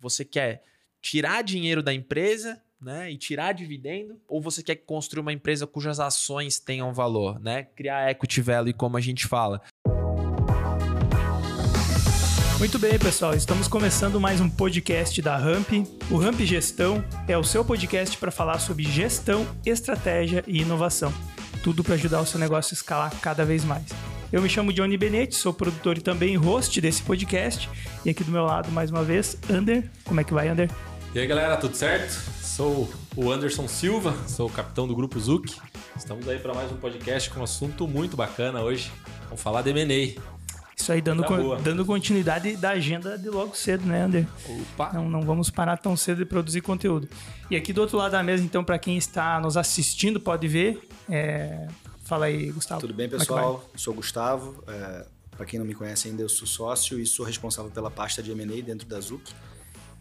Você quer tirar dinheiro da empresa né, e tirar dividendo, ou você quer construir uma empresa cujas ações tenham valor, né? Criar equity value, como a gente fala. Muito bem, pessoal. Estamos começando mais um podcast da Ramp. O Ramp Gestão é o seu podcast para falar sobre gestão, estratégia e inovação. Tudo para ajudar o seu negócio a escalar cada vez mais. Eu me chamo Johnny Benetti, sou produtor e também host desse podcast. E aqui do meu lado, mais uma vez, Ander. Como é que vai, Ander? E aí, galera, tudo certo? Sou o Anderson Silva, sou o capitão do Grupo Zuc. Estamos aí para mais um podcast com um assunto muito bacana hoje. Vamos falar de M&A. Isso aí, dando, con dando continuidade da agenda de logo cedo, né, Ander? Opa! Não, não vamos parar tão cedo de produzir conteúdo. E aqui do outro lado da mesa, então, para quem está nos assistindo, pode ver. É... Fala aí, Gustavo. Tudo bem, é pessoal? sou Gustavo. É... Para quem não me conhece ainda, eu sou sócio e sou responsável pela pasta de M&A dentro da Zuc.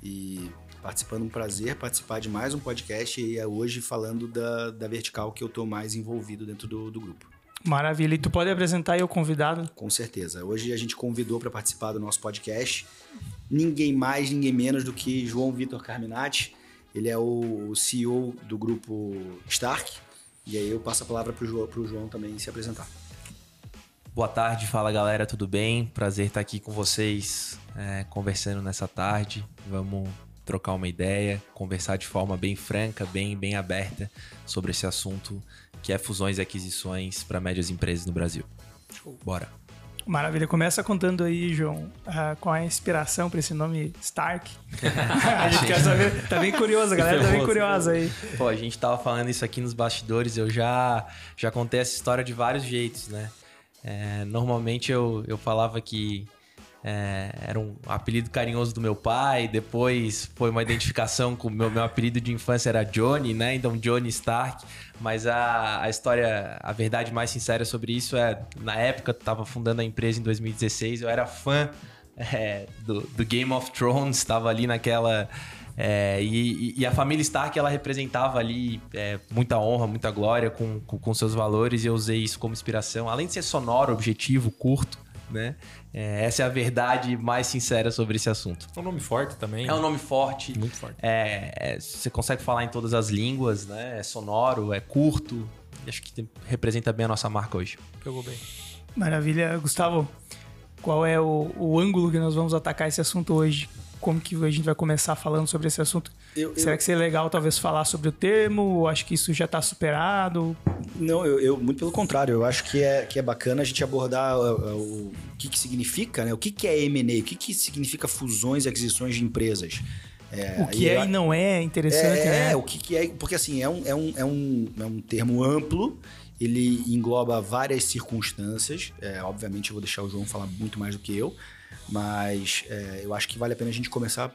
E participando, um prazer participar de mais um podcast e é hoje falando da, da vertical que eu estou mais envolvido dentro do, do grupo. Maravilha. E tu pode apresentar aí o convidado? Com certeza. Hoje a gente convidou para participar do nosso podcast ninguém mais, ninguém menos do que João Vitor Carminati. Ele é o CEO do grupo Stark. E aí eu passo a palavra para o João, João também se apresentar. Boa tarde, fala galera, tudo bem? Prazer estar aqui com vocês, é, conversando nessa tarde. Vamos trocar uma ideia, conversar de forma bem franca, bem, bem aberta sobre esse assunto que é fusões e aquisições para médias empresas no Brasil. Bora. Maravilha. Começa contando aí, João, uh, qual é a inspiração para esse nome Stark. a gente quer saber. Tá bem curioso, a galera tá bem curiosa aí. Pô, a gente tava falando isso aqui nos bastidores, eu já, já contei essa história de vários jeitos, né? É, normalmente eu, eu falava que é, era um apelido carinhoso do meu pai, depois foi uma identificação com o meu, meu apelido de infância era Johnny, né? Então Johnny Stark. Mas a, a história, a verdade mais sincera sobre isso é, na época, eu tava fundando a empresa em 2016, eu era fã é, do, do, Game of Thrones, estava ali naquela. É, e, e, a família Stark ela representava ali é, muita honra, muita glória com, com, com seus valores, e eu usei isso como inspiração. Além de ser sonoro, objetivo, curto, né? É, essa é a verdade mais sincera sobre esse assunto. É um nome forte também. É um nome forte. Muito forte. É, é, você consegue falar em todas as línguas, né? É sonoro, é curto. Acho que representa bem a nossa marca hoje. Pegou bem. Maravilha. Gustavo, qual é o, o ângulo que nós vamos atacar esse assunto hoje? Como que a gente vai começar falando sobre esse assunto? Eu, Será eu... que seria legal talvez falar sobre o termo? Ou acho que isso já está superado? Não, eu, eu, muito pelo contrário. Eu acho que é, que é bacana a gente abordar o, o, o que, que significa, né? O que, que é M&A? O que, que significa fusões e aquisições de empresas? É, o que é e não é interessante, é, né? É, o que, que é... Porque assim, é um, é, um, é, um, é um termo amplo ele engloba várias circunstâncias. É, obviamente, eu vou deixar o João falar muito mais do que eu, mas é, eu acho que vale a pena a gente começar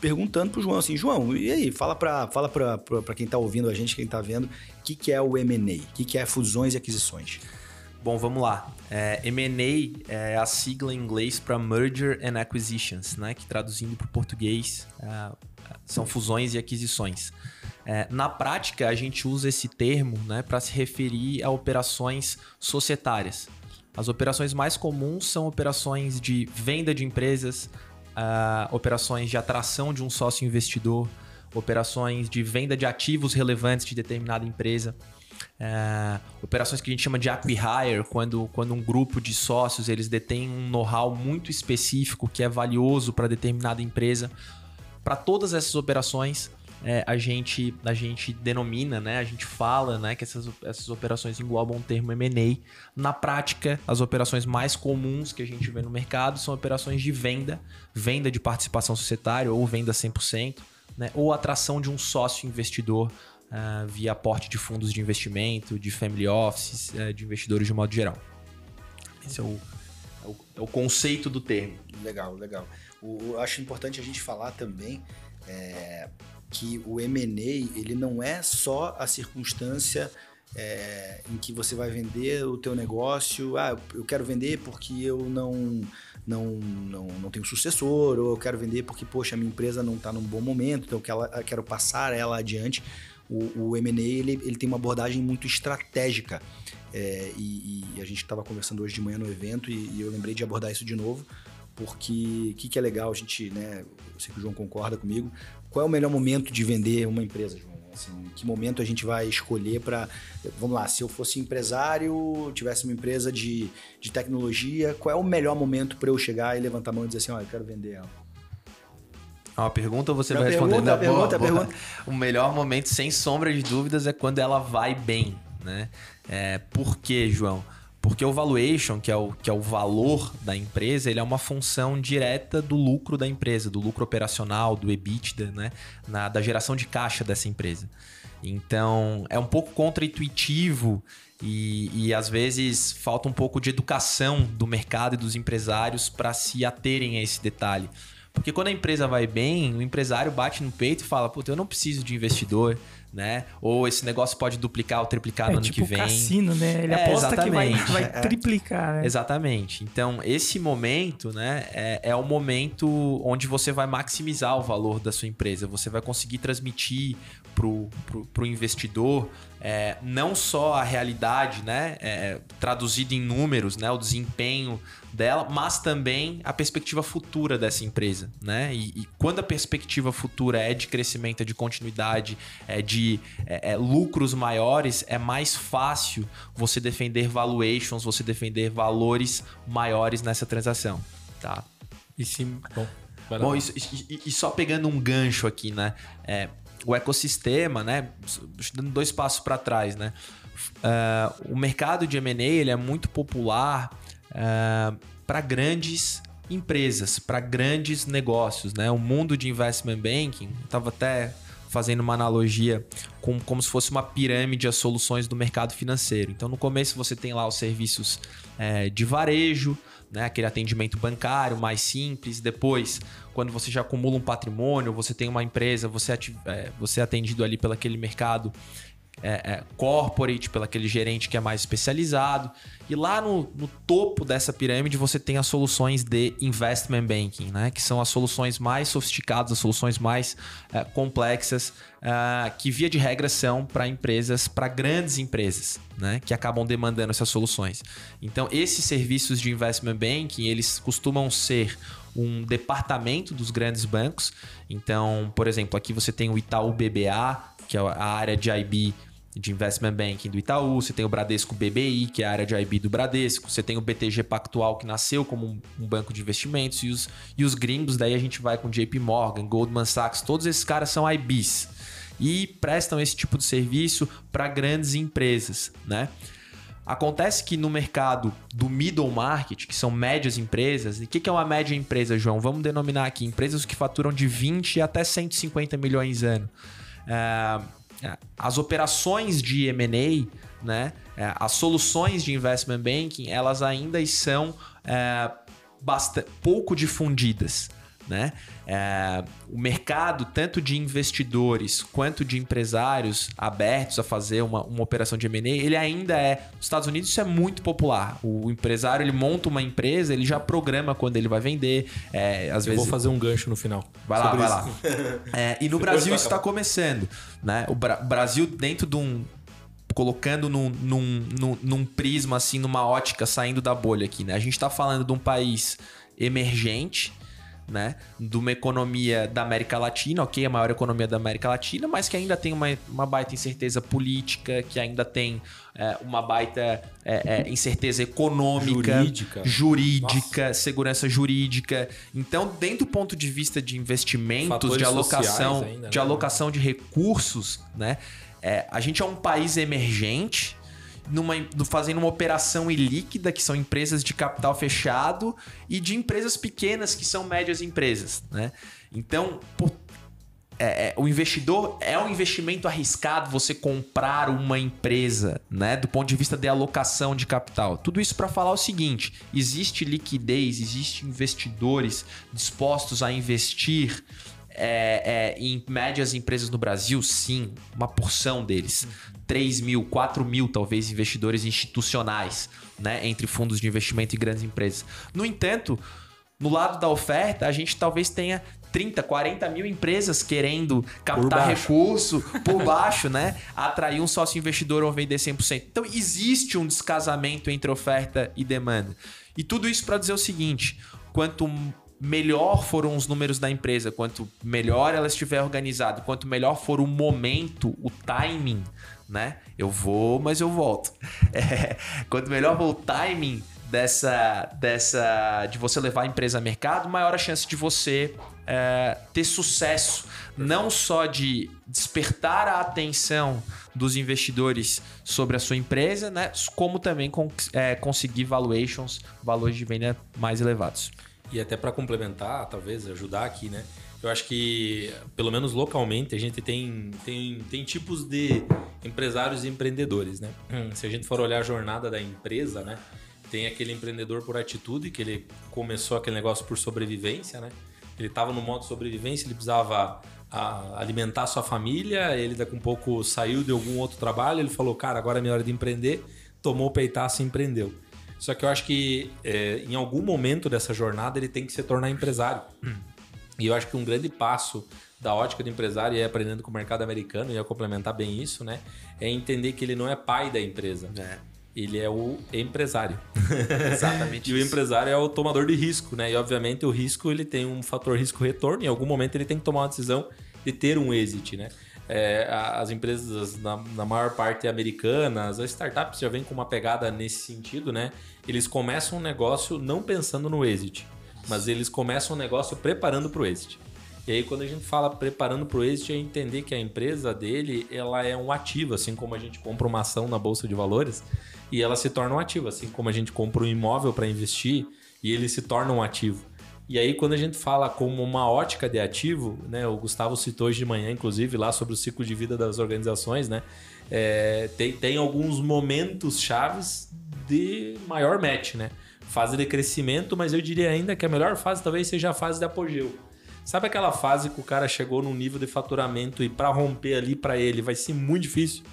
perguntando pro João assim, João, e aí, fala para fala quem tá ouvindo a gente, quem tá vendo, o que, que é o M&A? O que, que é fusões e aquisições? Bom, vamos lá. É, M&A é a sigla em inglês para Merger and Acquisitions, né? Que traduzindo para o português é, são fusões e aquisições. É, na prática, a gente usa esse termo né, para se referir a operações societárias. As operações mais comuns são operações de venda de empresas, uh, operações de atração de um sócio investidor, operações de venda de ativos relevantes de determinada empresa. Uh, operações que a gente chama de acquihire, quando, quando um grupo de sócios eles detêm um know-how muito específico que é valioso para determinada empresa. Para todas essas operações, é, a, gente, a gente denomina, né? A gente fala né, que essas, essas operações englobam o termo M&A. Na prática, as operações mais comuns que a gente vê no mercado são operações de venda, venda de participação societária ou venda 100%, né, ou atração de um sócio investidor uh, via aporte de fundos de investimento, de family offices, uh, de investidores de modo geral. Esse é o, é o, é conceito do termo. Legal, legal. O, eu acho importante a gente falar também é, que o M&A ele não é só a circunstância é, em que você vai vender o teu negócio, ah, eu quero vender porque eu não não, não, não tenho sucessor, ou eu quero vender porque, poxa, a minha empresa não está num bom momento, então eu quero passar ela adiante. O, o M&A ele, ele tem uma abordagem muito estratégica. É, e, e, a gente estava conversando hoje de manhã no evento e, e eu lembrei de abordar isso de novo porque o que, que é legal a gente, né? Eu sei que o João concorda comigo. Qual é o melhor momento de vender uma empresa, João? Assim, em que momento a gente vai escolher para. Vamos lá, se eu fosse empresário, tivesse uma empresa de, de tecnologia, qual é o melhor momento para eu chegar e levantar a mão e dizer assim: olha, eu quero vender ela? É uma pergunta ou você Não, vai pergunta, responder? Pergunta, boa, boa. pergunta. O melhor momento, sem sombra de dúvidas, é quando ela vai bem, né? É, por quê, João? Porque o valuation, que é o, que é o valor da empresa, ele é uma função direta do lucro da empresa, do lucro operacional, do EBITDA, né? Na, da geração de caixa dessa empresa. Então, é um pouco contraintuitivo e, e às vezes falta um pouco de educação do mercado e dos empresários para se aterem a esse detalhe. Porque quando a empresa vai bem, o empresário bate no peito e fala: Puta, eu não preciso de investidor, né? Ou esse negócio pode duplicar ou triplicar no É ano tipo que vem. cassino, né? Ele É, aposta que vai, exatamente. vai triplicar, né? Exatamente. Então, esse momento, né, é, é o momento onde você vai maximizar o valor da sua empresa. Você vai conseguir transmitir pro, pro, pro investidor é, não só a realidade, né, é, traduzida em números, né, o desempenho dela, mas também a perspectiva futura dessa empresa, né? E, e quando a perspectiva futura é de crescimento, é de continuidade, é de é, é, lucros maiores, é mais fácil você defender valuations, você defender valores maiores nessa transação, tá? E sim. Bom. Bom, isso- e, e só pegando um gancho aqui, né? É, o ecossistema, né? Dando dois passos para trás, né? Ah, o mercado de M&A ele é muito popular para grandes empresas, para grandes negócios, né? O mundo de investment banking, estava até fazendo uma analogia com como se fosse uma pirâmide as soluções do mercado financeiro. Então, no começo você tem lá os serviços eh, de varejo, né? Aquele atendimento bancário mais simples. Depois, quando você já acumula um patrimônio, você tem uma empresa, você, é, você é atendido ali pelo aquele mercado é, é, corporate, pelo aquele gerente que é mais especializado. E lá no, no topo dessa pirâmide você tem as soluções de investment banking, né? Que são as soluções mais sofisticadas, as soluções mais é, complexas, é, que via de regra são para empresas, para grandes empresas, né? Que acabam demandando essas soluções. Então, esses serviços de investment banking, eles costumam ser um departamento dos grandes bancos. Então, por exemplo, aqui você tem o Itaú BBA, que é a área de IB de Investment Banking do Itaú, você tem o Bradesco BBI, que é a área de IB do Bradesco, você tem o BTG Pactual, que nasceu como um, banco de investimentos, e os, e os gringos, daí a gente vai com JP Morgan, Goldman Sachs, todos esses caras são IBs e prestam esse tipo de serviço para grandes empresas, né? Acontece que no mercado do middle market, que são médias empresas, e o que, que é uma média empresa, João? Vamos denominar aqui empresas que faturam de 20 até 150 milhões ano. É, as operações de M&A, né, é, as soluções de investment banking, elas ainda são é, pouco difundidas. Né? É, o mercado, tanto de investidores quanto de empresários abertos a fazer uma, uma operação de M&A, ele ainda é... Nos Estados Unidos isso é muito popular. O empresário, ele monta uma empresa, ele já programa quando ele vai vender. é, às Eu vezes vou fazer um gancho no final. Vai lá, vai isso. lá. É, e no Brasil isso está começando. Né? O Bra- Brasil, dentro de um. Colocando num, num, num, num prisma, assim, numa ótica, saindo da bolha aqui, né? A gente está falando de um país emergente, né? De uma economia da América Latina, ok, a maior economia da América Latina, mas que ainda tem uma, uma baita incerteza política, que ainda tem é, uma baita é, é, incerteza econômica, Jurídica. jurídica, segurança jurídica. Então, dentro do ponto de vista de investimentos, Fatores de alocação, ainda, de né? alocação de recursos, né? É, a gente é um país emergente, numa, fazendo uma operação ilíquida, que são empresas de capital fechado, e de empresas pequenas, que são médias empresas, né? Então, é, é, o investidor é um investimento arriscado você comprar uma empresa, né? Do ponto de vista de alocação de capital. Tudo isso para falar o seguinte: existe liquidez, existe investidores dispostos a investir é, é, em médias empresas no Brasil, sim, uma porção deles. 3 mil, 4 mil, talvez, investidores institucionais, né? Entre fundos de investimento e grandes empresas. No entanto, no lado da oferta, a gente talvez tenha 30, 40 mil empresas querendo captar baixo. recurso por baixo, né? Atrair um sócio investidor ou vender 100%. Então, existe um descasamento entre oferta e demanda. E tudo isso para dizer o seguinte: quanto melhor foram os números da empresa, quanto melhor ela estiver organizada, quanto melhor for o momento, o timing, né? Eu vou, mas eu volto. É, quanto melhor for o timing dessa, dessa de você levar a empresa a mercado, maior a chance de você é, ter sucesso, não só de despertar a atenção dos investidores sobre a sua empresa, né, como também é, conseguir valuations, valores de venda mais elevados. E até para complementar, talvez ajudar aqui, né? Eu acho que, pelo menos localmente, a gente tem, tem, tem tipos de empresários e empreendedores, né? Se a gente for olhar a jornada da empresa, né? Tem aquele empreendedor por atitude, que ele começou aquele negócio por sobrevivência, né? Ele estava no modo sobrevivência, ele precisava a, alimentar sua família, ele daqui a um pouco saiu de algum outro trabalho, ele falou, cara, agora é minha hora de empreender, tomou o peitaço e empreendeu. Só que eu acho que é, em algum momento dessa jornada ele tem que se tornar empresário. E eu acho que um grande passo da ótica do empresário, e aprendendo com o mercado americano, e ia complementar bem isso, né? É entender que ele não é pai da empresa. É. Ele é o empresário. Exatamente. e o empresário é o tomador de risco, né? E obviamente o risco ele tem um fator risco-retorno. Em algum momento ele tem que tomar uma decisão de ter um exit, né? É, as empresas, na, na, maior parte americanas, as startups já vêm com uma pegada nesse sentido, né? Eles começam um negócio não pensando no exit, mas eles começam um negócio preparando para o exit. E aí, quando a gente fala preparando para o exit, é entender que a empresa dele ela é um ativo, assim como a gente compra uma ação na bolsa de valores e ela se torna um ativo, assim como a gente compra um imóvel para investir e ele se torna um ativo. E aí, quando a gente fala como uma ótica de ativo, né? O Gustavo citou hoje de manhã, inclusive, lá sobre o ciclo de vida das organizações, né? É, tem, tem alguns momentos chaves de maior match, né? Fase de crescimento, mas eu diria ainda que a melhor fase talvez seja a fase de apogeu. Sabe aquela fase que o cara chegou num nível de faturamento e para romper ali para ele vai ser muito difícil?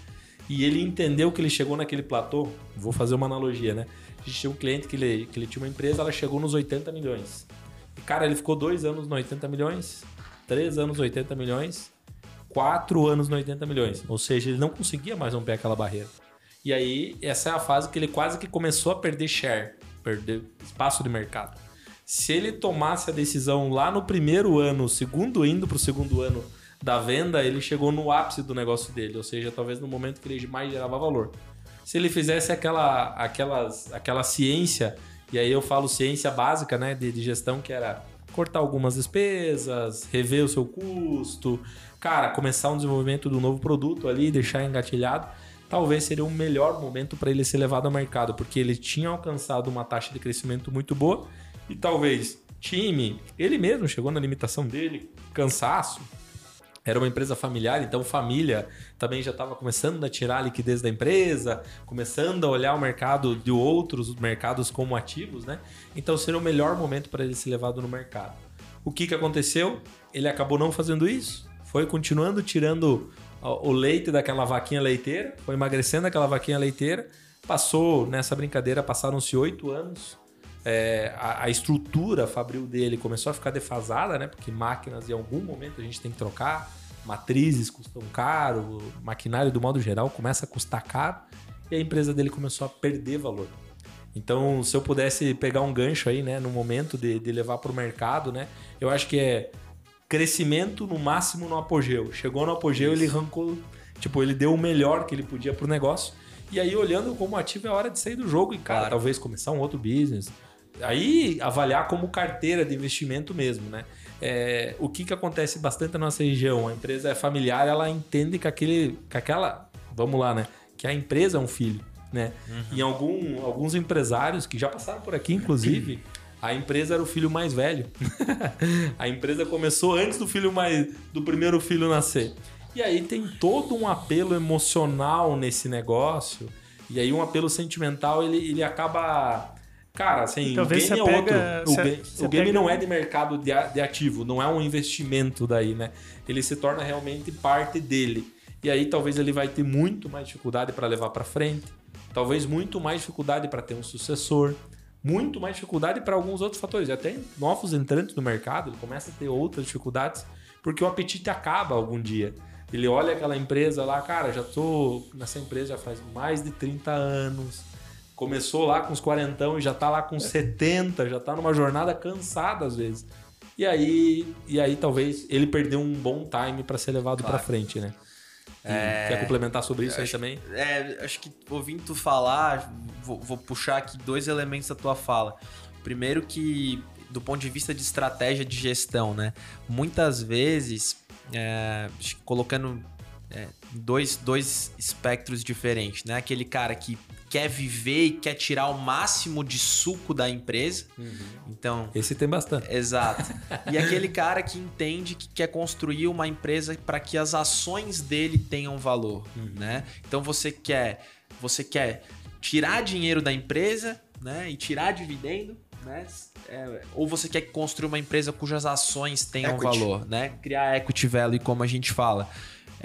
E ele entendeu que ele chegou naquele platô. Vou fazer uma analogia, né? A gente tinha um cliente que ele, que ele tinha uma empresa, ela chegou nos 80 milhões. Cara, ele ficou dois anos no 80 milhões, três anos no 80 milhões, quatro anos no 80 milhões. Ou seja, ele não conseguia mais romper aquela barreira. E aí, essa é a fase que ele quase que começou a perder share, perder espaço de mercado. Se ele tomasse a decisão lá no primeiro ano, segundo indo para o segundo ano da venda, ele chegou no ápice do negócio dele, ou seja, talvez no momento que ele mais gerava valor. Se ele fizesse aquela, aquelas, aquela ciência e aí eu falo ciência básica, né, de, de gestão, que era cortar algumas despesas, rever o seu custo, cara, começar um desenvolvimento do novo produto ali, deixar engatilhado, talvez seria o melhor momento para ele ser levado ao mercado, porque ele tinha alcançado uma taxa de crescimento muito boa e talvez time, ele mesmo chegou na limitação dele, cansaço, era uma empresa familiar, então família também já estava começando a tirar a liquidez da empresa, começando a olhar o mercado de outros mercados como ativos, né? Então seria o melhor momento para ele ser levado no mercado. O que, que aconteceu? Ele acabou não fazendo isso, foi continuando tirando o leite daquela vaquinha leiteira, foi emagrecendo aquela vaquinha leiteira, passou nessa brincadeira, passaram-se oito anos. É, a, a, estrutura fabril dele começou a ficar defasada, né? Porque máquinas em algum momento a gente tem que trocar, matrizes custam caro, maquinário do modo geral começa a custar caro e a empresa dele começou a perder valor. Então, se eu pudesse pegar um gancho aí, né, no momento de, de levar para o mercado, né, eu acho que é crescimento no máximo no apogeu. Chegou no apogeu, Isso. ele arrancou, tipo, ele deu o melhor que ele podia para o negócio. E aí, olhando como ativo, é hora de sair do jogo e, cara, claro. talvez começar um outro business. Aí, avaliar como carteira de investimento mesmo, né? É, o que, que acontece bastante na nossa região? A empresa é familiar, ela entende que, aquele, que aquela. Vamos lá, né? Que a empresa é um filho. Né? Uhum. E algum, alguns empresários que já passaram por aqui, inclusive, a empresa era o filho mais velho. a empresa começou antes do filho mais do primeiro filho nascer. E aí tem todo um apelo emocional nesse negócio. E aí um apelo sentimental, ele, ele acaba Cara, assim, Talvez o game é outro. O, game, o game não é de mercado de, de ativo, não é um investimento daí, né? Ele se torna realmente parte dele. E aí talvez ele vai ter muito mais dificuldade para levar para frente, talvez muito mais dificuldade para ter um sucessor, muito mais dificuldade para alguns outros fatores. Até novos entrantes no mercado, ele começa a ter outras dificuldades, porque o apetite acaba algum dia. Ele olha aquela empresa lá, cara, já tô nessa empresa já faz mais de 30 anos começou lá com os quarentão e já tá lá com 70, já tá numa jornada cansada às vezes. E aí, e aí talvez ele perdeu um bom time para ser levado Claro. para frente, né? É, Quer complementar sobre isso aí acho- também? É, acho que ouvindo tu falar, vou, vou puxar aqui dois elementos da tua fala. Primeiro que, do ponto de vista de estratégia de gestão, né? Muitas vezes, é, colocando é, dois, dois espectros diferentes, né? Aquele cara que quer viver e quer tirar o máximo de suco da empresa. Então, Esse tem bastante. Exato. E aquele cara que entende que quer construir uma empresa para que as ações dele tenham valor, né? Então você quer, você quer tirar dinheiro da empresa, né? E tirar dividendo, né? É, ou você quer construir uma empresa cujas ações tenham Equity. valor, né? Criar equity value, como a gente fala.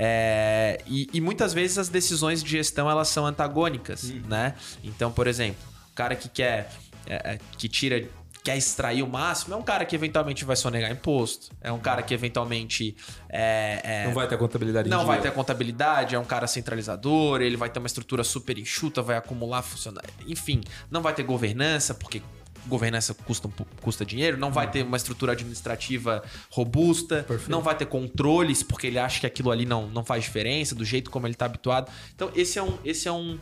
É, e, e muitas vezes as decisões de gestão elas são antagônicas, né? Então, por exemplo, o cara que quer é, é, que tira quer extrair o máximo é um cara que eventualmente vai sonegar imposto, é um cara que eventualmente é, é, Não vai ter contabilidade não vai ter contabilidade, é um cara centralizador, ele vai ter uma estrutura super enxuta, vai acumular funcionário. Enfim, não vai ter governança, porque governança custa, custa dinheiro, não vai ter uma estrutura administrativa robusta, Perfeito. não vai ter controles, porque ele acha que aquilo ali não, não faz diferença, do jeito como ele está habituado. Então, esse é um. Esse é um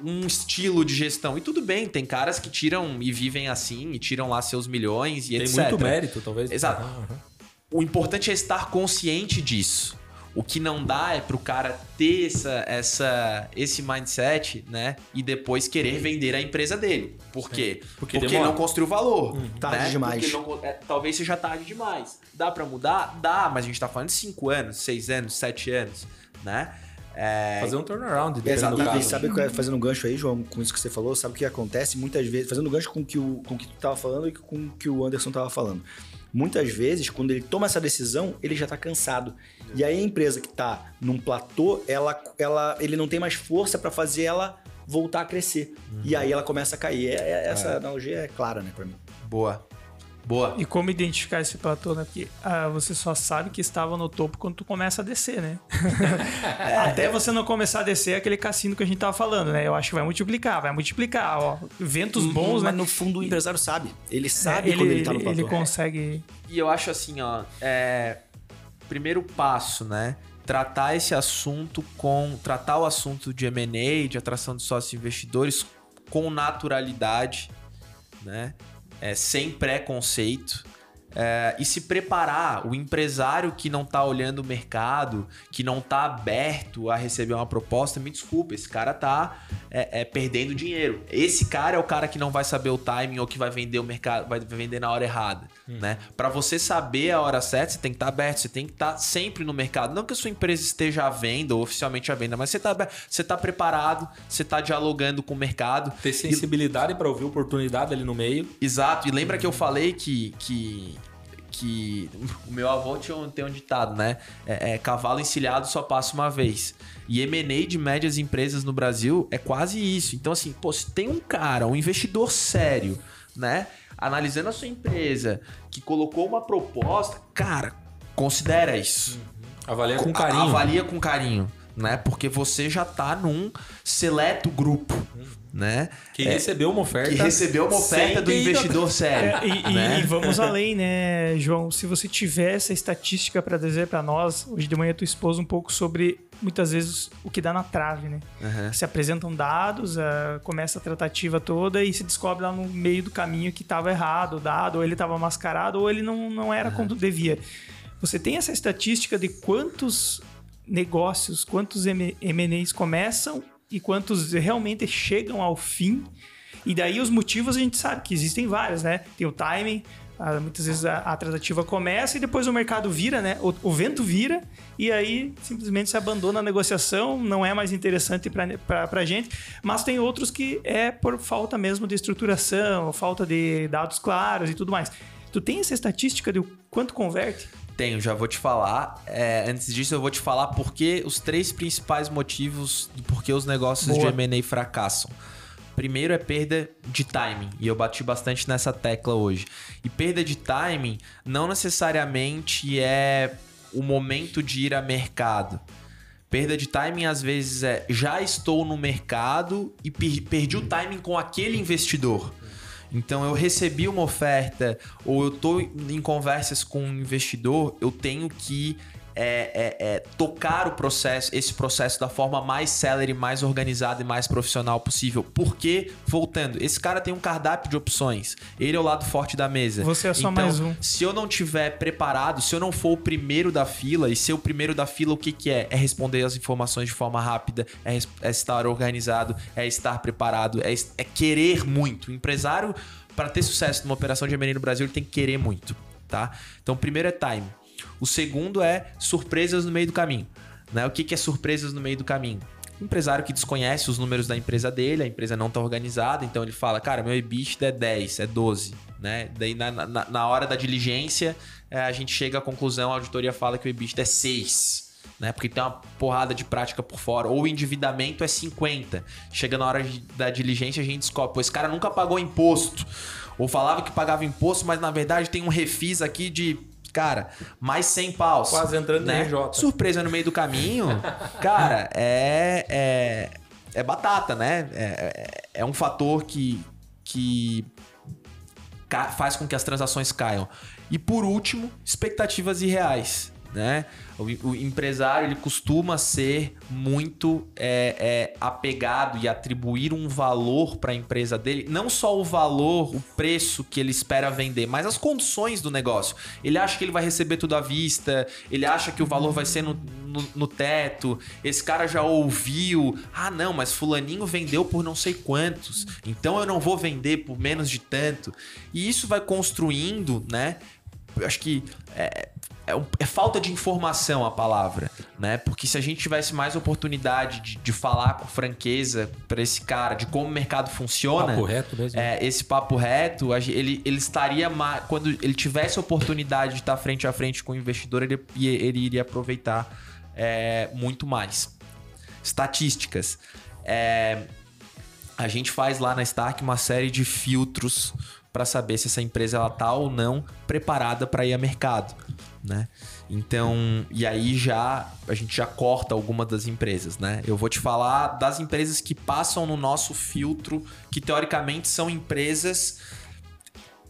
um estilo de gestão. E tudo bem, tem caras que tiram e vivem assim, e tiram lá seus milhões e Tem etc. muito mérito, talvez. Exato. Aham. O importante é estar consciente disso. O que não dá é pro cara ter essa, essa, esse mindset, né? E depois querer vender a empresa dele. Por quê? Porque Porque, demora. não construiu valor. Tarde né? demais. Não- é, talvez seja tarde demais. Dá pra mudar? Dá, mas a gente tá falando de 5 anos, 6 anos, 7 anos, né? É, Fazer um turnaround, Exato. E sabe fazendo um gancho aí, João, com isso que você falou, sabe o que acontece muitas vezes, fazendo um gancho com o que o, com o que tu tava falando e com o que o Anderson tava falando. Muitas vezes, quando ele toma essa decisão, ele já tá cansado. E aí a empresa que tá num platô, ela, ela, ele não tem mais força para fazer ela voltar a crescer. E aí ela começa a cair. É- é- essa analogia é clara, né, pra mim. Boa. Boa. E como identificar esse platô, né? Porque ah, você só sabe que estava no topo quando tu começa a descer, né? Até você não começar a descer é aquele cassino que a gente tava falando, né? Eu acho que vai multiplicar, vai multiplicar, ó. Ventos bons, Mas né? no fundo o empresário sabe. Ele sabe É, quando ele tá no platô. ele consegue. E eu acho assim, ó, é. Primeiro passo, né? Tratar esse assunto com. Tratar o assunto de MA, de atração de sócios investidores, com naturalidade, né? É, sem preconceito. É, e se preparar, o empresário que não tá olhando o mercado, que não tá aberto a receber uma proposta, me desculpa, esse cara tá é, é, perdendo dinheiro. Esse cara é o cara que não vai saber o timing ou que vai vender o mercado, vai vender na hora errada, né? Para você saber a hora certa, você tem que estar aberto, você tem que estar sempre no mercado. Não que a sua empresa esteja à venda ou oficialmente à venda, mas você tá, aberto, você tá preparado, você tá dialogando com o mercado. Ter sensibilidade para ouvir oportunidade ali no meio. Exato, e lembra que eu falei que, que, que o meu avô tinha um, tem um ditado, né? É, é, cavalo encilhado só passa uma vez. E M&A de médias empresas no Brasil é quase isso. Então, assim, pô, se tem um cara, um investidor sério, né? Analisando a sua empresa, que colocou uma proposta, cara, considera isso. Avalia com carinho. Avalia com carinho, né? Porque você já tá num seleto grupo, né? Que recebeu uma oferta. Que recebeu uma oferta do ido- investidor sério. É, e, e- né? e vamos além, né, João? Se você tiver essa estatística para dizer para nós, hoje de manhã tu expôs um pouco sobre muitas vezes o que dá na trave, né? Aham. Se apresentam dados, ah, começa a tratativa toda e se descobre lá no meio do caminho que estava errado o dado, ou ele estava mascarado, ou ele não, não era como devia. Você tem essa estatística de quantos negócios, quantos M&As começam e quantos realmente chegam ao fim. E daí os motivos a gente sabe que existem vários, né? Tem o timing, muitas vezes a, a tratativa começa e depois o mercado vira, né? O, o vento vira e aí simplesmente se abandona a negociação, não é mais interessante para a gente. Mas tem outros que é por falta mesmo de estruturação, falta de dados claros e tudo mais. Tu tem essa estatística de quanto converte? Tenho, já vou te falar. É, antes disso, eu vou te falar porque os três principais motivos do porquê os negócios Boa. de M&A fracassam. Primeiro é perda de timing, e eu bati bastante nessa tecla hoje. E perda de timing não necessariamente é o momento de ir a mercado. Perda de timing às vezes é já estou no mercado e per perdi o timing com aquele investidor. Então eu recebi uma oferta ou eu estou em conversas com um investidor, eu tenho que é, é, é, tocar o processo, esse processo da forma mais célere, mais organizada e mais profissional possível. Porque, voltando, esse cara tem um cardápio de opções. Ele é o lado forte da mesa. Você é só então, mais um. Se eu não tiver preparado, se eu não for o primeiro da fila, e ser o primeiro da fila, o que, que é? É responder as informações de forma rápida, é, é estar organizado, é estar preparado, é, é querer muito. O empresário, para ter sucesso numa operação de M&A no Brasil, ele tem que querer muito. Tá? Então, primeiro é time. O segundo é surpresas no meio do caminho. Né? O que, que é surpresas no meio do caminho? Um empresário que desconhece os números da empresa dele, a empresa não está organizada, então ele fala, cara, meu EBITDA é 10, é 12. Né? Daí na, na, na hora da diligência, é, a gente chega à conclusão, a auditoria fala que o EBITDA é 6. Né? Porque tem uma porrada de prática por fora. Ou o endividamento é 50. Chega na hora de, da diligência, a gente descobre, pô, esse cara nunca pagou imposto. Ou falava que pagava imposto, mas na verdade tem um refis aqui de cara, mais 100 paus. Quase entrando né? no RJ. Surpresa no meio do caminho, cara, é, é, é batata, né? É, é, é um fator que, que faz com que as transações caiam. E por último, expectativas irreais né? O, o, empresário ele costuma ser muito é, é, apegado e atribuir um valor para a empresa dele, não só o valor, o preço que ele espera vender, mas as condições do negócio. Ele acha que ele vai receber tudo à vista, ele acha que o valor vai ser no, no, no teto. Esse cara já ouviu, ah não, mas fulaninho vendeu por não sei quantos, então eu não vou vender por menos de tanto. E isso vai construindo, né? Eu acho que é, é, é, falta de informação a palavra, né? Porque se a gente tivesse mais oportunidade de, de falar com franqueza para esse cara de como o mercado funciona, papo reto mesmo. É, esse papo reto, ele, ele estaria mais, quando ele tivesse oportunidade de estar frente a frente com o investidor, ele, ele iria aproveitar é, muito mais. Estatísticas. É, a gente faz lá na Stark uma série de filtros para saber se essa empresa ela tá ou não preparada para ir a mercado né? Então, e aí já a gente já corta alguma das empresas, né? Eu vou te falar das empresas que passam no nosso filtro, que teoricamente são empresas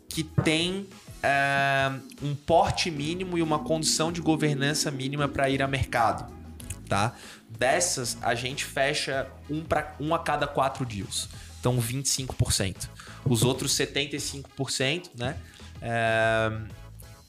que têm é, um porte mínimo e uma condição de governança mínima para ir a mercado, tá? Dessas, a gente fecha um, pra, um a cada quatro deals. Então, 25%. Os outros 75%, né? É,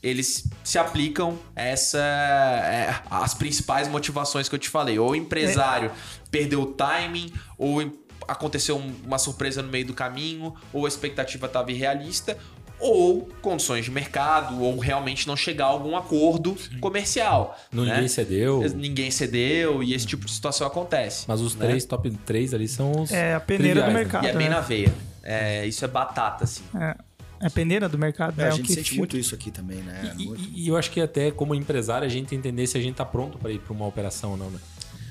eles se aplicam essa é, as principais motivações que eu te falei. Ou o empresário é. perdeu o timing, ou aconteceu uma surpresa no meio do caminho, ou a expectativa estava irrealista, ou condições de mercado, ou realmente não chegar a algum acordo Sim. comercial. Né? Ninguém cedeu. Ninguém cedeu e esse tipo de situação acontece. Mas os né? três, top 3 ali são os. É a peneira do mercado. Né? E é bem né? na veia. É, isso é batata, assim. É. É peneira do mercado. É, é a gente sente muito isso aqui também, né? E, muito... e, eu acho que até como empresário a gente entender se a gente tá pronto para ir para uma operação ou não, né?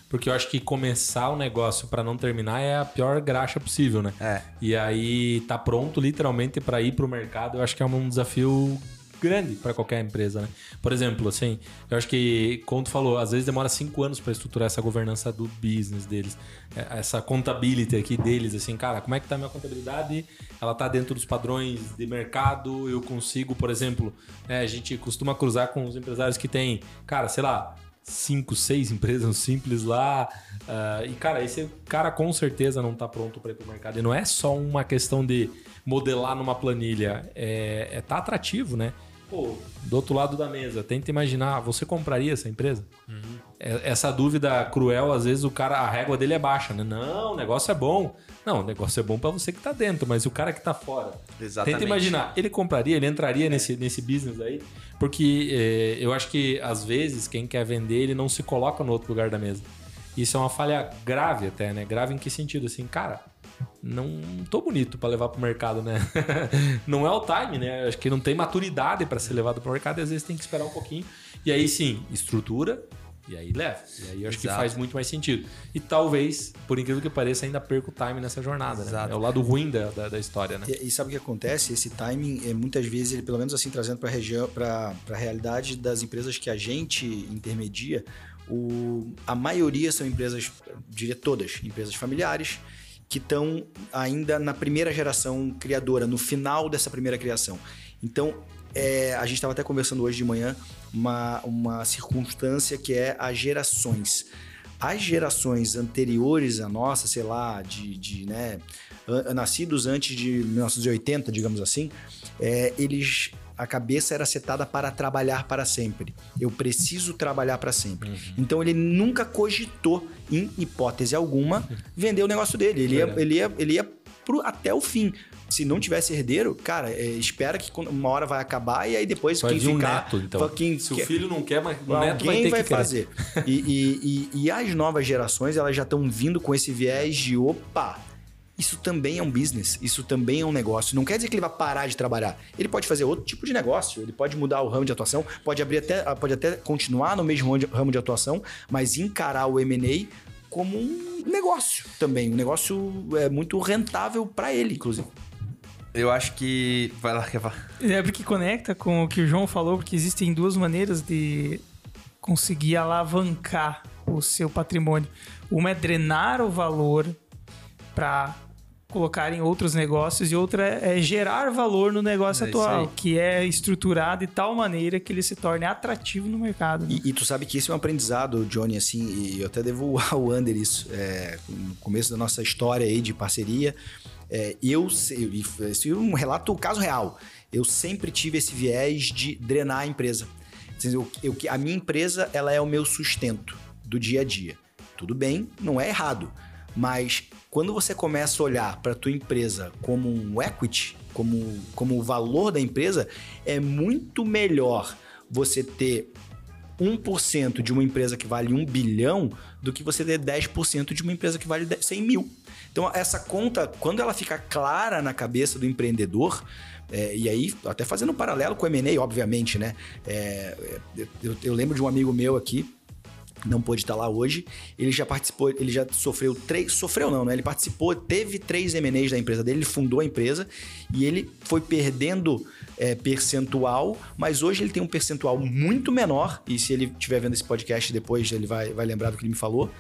Porque eu acho que começar o negócio para não terminar é a pior graxa possível, né? É. E aí tá pronto literalmente para ir para o mercado, eu acho que é um desafio grande para qualquer empresa, né? Por exemplo, assim, eu acho que, como tu falou, às vezes demora cinco anos para estruturar essa governança do business deles, é, essa contabilidade aqui deles, assim, cara, como é que tá a minha contabilidade? Ela tá dentro dos padrões de mercado? Eu consigo, por exemplo, né, a gente costuma cruzar com os empresários que tem, cara, sei lá, cinco, seis empresas simples lá. Uh, e, cara, esse cara com certeza não está pronto para ir para o mercado. E não é só uma questão de modelar numa planilha, é, é tá atrativo, né? Pô, do outro lado da mesa, tenta imaginar, você compraria essa empresa? Uhum. Essa dúvida cruel, às vezes o cara, a régua dele é baixa, né? Não, o negócio é bom. Não, o negócio é bom para você que tá dentro, mas o cara que tá fora. Exatamente. Tenta imaginar, ele compraria, ele entraria é. nesse, nesse business aí? Porque é, eu acho que às vezes quem quer vender, ele não se coloca no outro lugar da mesa. Isso é uma falha grave até, né? Grave em que sentido? Assim, cara, não tô bonito para levar pro mercado, né? não é o time, né? Acho que não tem maturidade para ser levado pro mercado e às vezes tem que esperar um pouquinho. E aí sim, estrutura, E aí leva. E aí eu acho que Exato. faz muito mais sentido. E talvez, por incrível que pareça, ainda perca o time nessa jornada. Né? Exato. É o lado ruim da, da, da história, né? E, e sabe o que acontece? Esse timing, é, muitas vezes, ele, pelo menos assim, trazendo para a região, para a realidade das empresas que a gente intermedia, o, a maioria são empresas, diria todas, empresas familiares, que estão ainda na primeira geração criadora, no final dessa primeira criação. Então, é, a gente estava até conversando hoje de manhã uma, uma circunstância que é as gerações. As gerações anteriores à nossa, sei lá, de, de né, nascidos antes de 1980, digamos assim, é, eles a cabeça era setada para trabalhar para sempre. Eu preciso trabalhar para sempre. Então ele nunca cogitou, em hipótese alguma, vender o negócio dele. Ele ia, ele ia, ele ia pro, até o fim. Se não tivesse herdeiro, cara, é, espera que uma hora vai acabar e aí depois Vai quem vir um ficar, neto, então. quem Se o quer- filho não quer, mas o neto vai Alguém ter vai, que fazer. E, e- e- e as novas gerações, elas já estão vindo com esse viés de opa. Isso também é um business, isso também é um negócio. Não quer dizer que ele vai parar de trabalhar. Ele pode fazer outro tipo de negócio, ele pode mudar o ramo de atuação, pode abrir até, pode até continuar no mesmo ramo de- atuação, mas encarar o M&A como um negócio também, um negócio é, muito rentável para ele, inclusive. Eu acho que. Vai lá, Kevin. É porque conecta com o que o João falou, porque existem duas maneiras de conseguir alavancar o seu patrimônio. Uma é drenar o valor para colocar em outros negócios e outra é gerar valor no negócio É isso atual, que é estruturado de tal maneira que ele se torne atrativo no mercado. né? E, e tu sabe que esse é um aprendizado, Johnny, assim, e eu até devo ao Ander isso. é, no começo da nossa história aí de parceria, é, eu, esse é um relato, caso real. Eu sempre tive esse viés de drenar a empresa. Eu, eu- a minha empresa, ela é o meu sustento do dia a dia. Tudo bem, não é errado. Mas quando você começa a olhar para a tua empresa como um equity, como, como o valor da empresa, é muito melhor você ter 1% de uma empresa que vale 1 bilhão do que você ter 10% de uma empresa que vale 10 100 mil. Então, essa conta, quando ela fica clara na cabeça do empreendedor, é, e aí, até fazendo um paralelo com o M&A, obviamente, né? É, eu, eu lembro de um amigo meu aqui, não pôde estar lá hoje. Ele já participou, ele já sofreu três. Sofreu não, né? Ele participou, teve três MNEs da empresa dele, ele fundou a empresa e ele foi perdendo é, percentual, mas hoje ele tem um percentual muito menor. E se ele estiver vendo esse podcast depois, ele vai, vai lembrar do que ele me falou.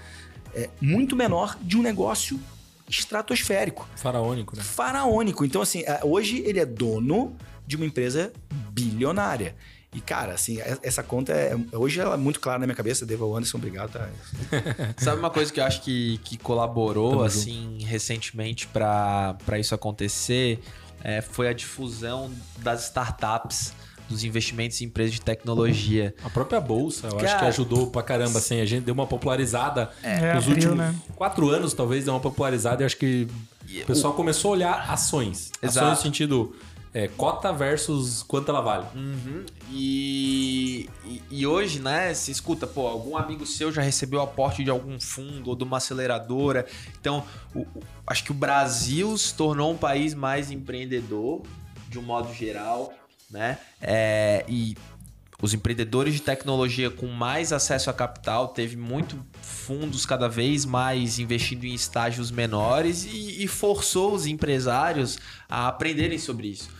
É muito menor de um negócio estratosférico Faraônico, né? faraônico. Então, assim, é, hoje ele é dono de uma empresa bilionária. E, cara, assim, é- essa conta é, hoje ela é muito clara na minha cabeça. Devo Anderson, obrigado. Tá? Sabe uma coisa que eu acho que, que colaborou, Tamo assim, recentemente para isso acontecer? É, foi a difusão das startups, dos investimentos em empresas de tecnologia. A própria bolsa, eu acho Cara- que ajudou pra caramba, assim. A gente deu uma popularizada É, nos últimos né? quatro anos, talvez, deu uma popularizada e acho que o pessoal começou a olhar ações. Exato. Ações no sentido é, cota versus quanto ela vale. Uhum. E, e, e hoje, né, se escuta, pô, algum amigo seu já recebeu aporte de algum fundo ou de uma aceleradora. Então, o- o- acho que o Brasil se tornou um país mais empreendedor, de um modo geral, né? É, e os empreendedores de tecnologia com mais acesso a capital teve muito fundos cada vez mais investindo em estágios menores e, e forçou os empresários a aprenderem sobre isso.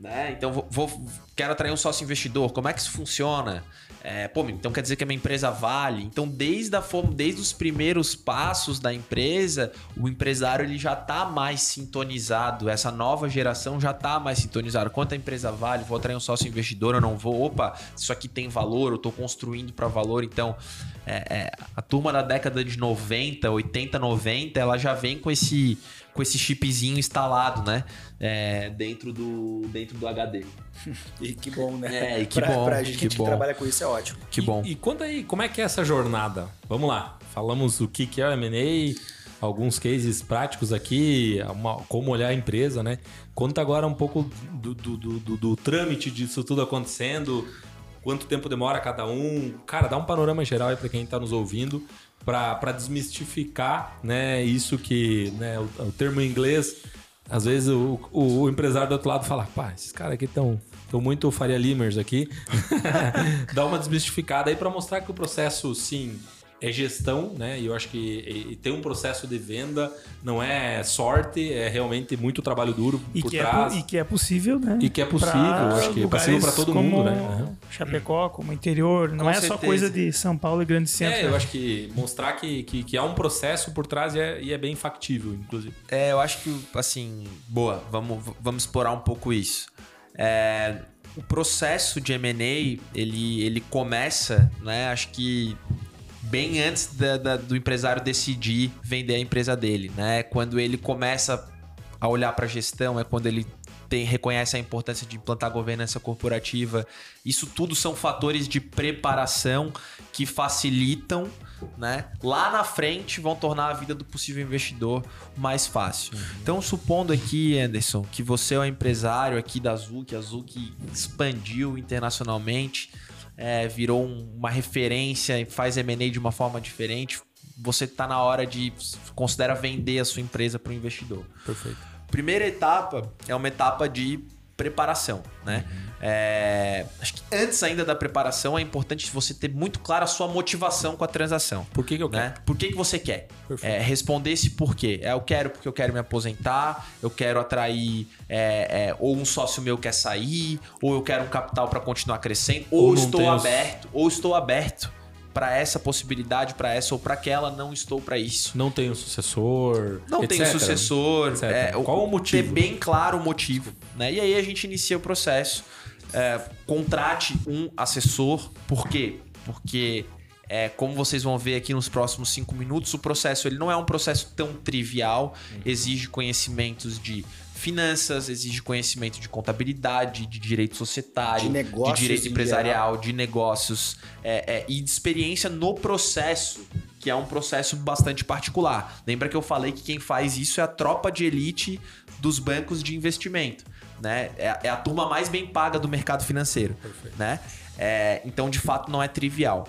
Né? Então vou, vou- quero atrair um sócio investidor. Como é que isso funciona? É, pô, então quer dizer que a minha empresa vale? Então desde a forma, desde os primeiros passos da empresa, o empresário ele já está mais sintonizado. Essa nova geração já está mais sintonizada. Quanto a empresa vale? Vou atrair um sócio investidor? Eu não vou? Opa, isso aqui tem valor. Eu estou construindo para valor. Então é, é, a turma da década de 90, 80, 90, ela já vem com esse com esse chipzinho instalado, né? É, dentro do dentro do HD. E que bom, né? É, e que pra, bom, Pra gente que que, bom. trabalha com isso é ótimo. Que E- bom. E, conta aí, como é que é essa jornada? Vamos lá. Falamos o que, que é o M&A, alguns cases práticos aqui, uma- como olhar a empresa, né? Conta agora um pouco do, do, do, do- do trâmite disso tudo acontecendo, quanto tempo demora cada um. Cara, dá um panorama geral aí para quem está nos ouvindo, para desmistificar né, isso que né, o, o termo em inglês Às vezes o, o, o empresário do outro lado fala, pá, esses caras aqui estão tão muito Faria Limers aqui. Dá uma desmistificada aí para mostrar que o processo, sim, é gestão, né? E eu acho que tem um processo de venda, não é sorte, é realmente muito trabalho duro e por que trás. É, e que é possível, né? E que é possível, acho que é possível para todo mundo, né? Chapecó, como interior, não Com é certeza. só coisa de São Paulo e grande centro. É, eu acho que mostrar que, que, que há um processo por trás e é, e é bem factível, inclusive. É, eu acho que, assim, boa, vamos, vamos explorar um pouco isso. É, o processo de M&A, ele, ele começa, né, acho que bem antes da- da- do empresário decidir vender a empresa dele, né? Quando ele começa a olhar para a gestão, é quando ele tem, reconhece a importância de implantar governança corporativa. Isso tudo são fatores de preparação que facilitam, né? Lá na frente vão tornar a vida do possível investidor mais fácil. Então, supondo aqui, Anderson, que você é um empresário aqui da Zuc, a Zuc expandiu internacionalmente, é, virou um- uma referência e faz M&A de uma forma diferente, você está na hora de considera vender a sua empresa para o investidor. Perfeito. Primeira etapa é uma etapa de preparação, né? É, acho que antes ainda da preparação é importante você ter muito clara a sua motivação com a transação. Por que, que eu quero? Né? Por que, que você quer? É, responder esse porquê. É, eu quero porque eu quero me aposentar, eu quero atrair, é, é, ou um sócio meu quer sair, ou eu quero um capital para continuar crescendo, ou, Ou estou aberto, ou estou aberto para essa possibilidade, para essa ou para aquela, não estou para isso. Não um sucessor. Não etc. sucessor. etc. é, Qual o motivo? Ter bem claro o motivo. Né? E aí a gente inicia o processo. É, contrate um assessor. Por quê? Porque, é, como vocês vão ver aqui nos próximos cinco minutos, o processo ele não é um processo tão trivial. Exige conhecimentos de finanças, exige conhecimento de contabilidade, de direito societário, De negócios de direito em empresarial, de negócios é, é, e de experiência no processo, que é um processo bastante particular. Lembra que eu falei que quem faz isso é a tropa de elite dos bancos de investimento. Né? É, é a turma mais bem paga do mercado financeiro. Né? É, então, de fato, não é trivial.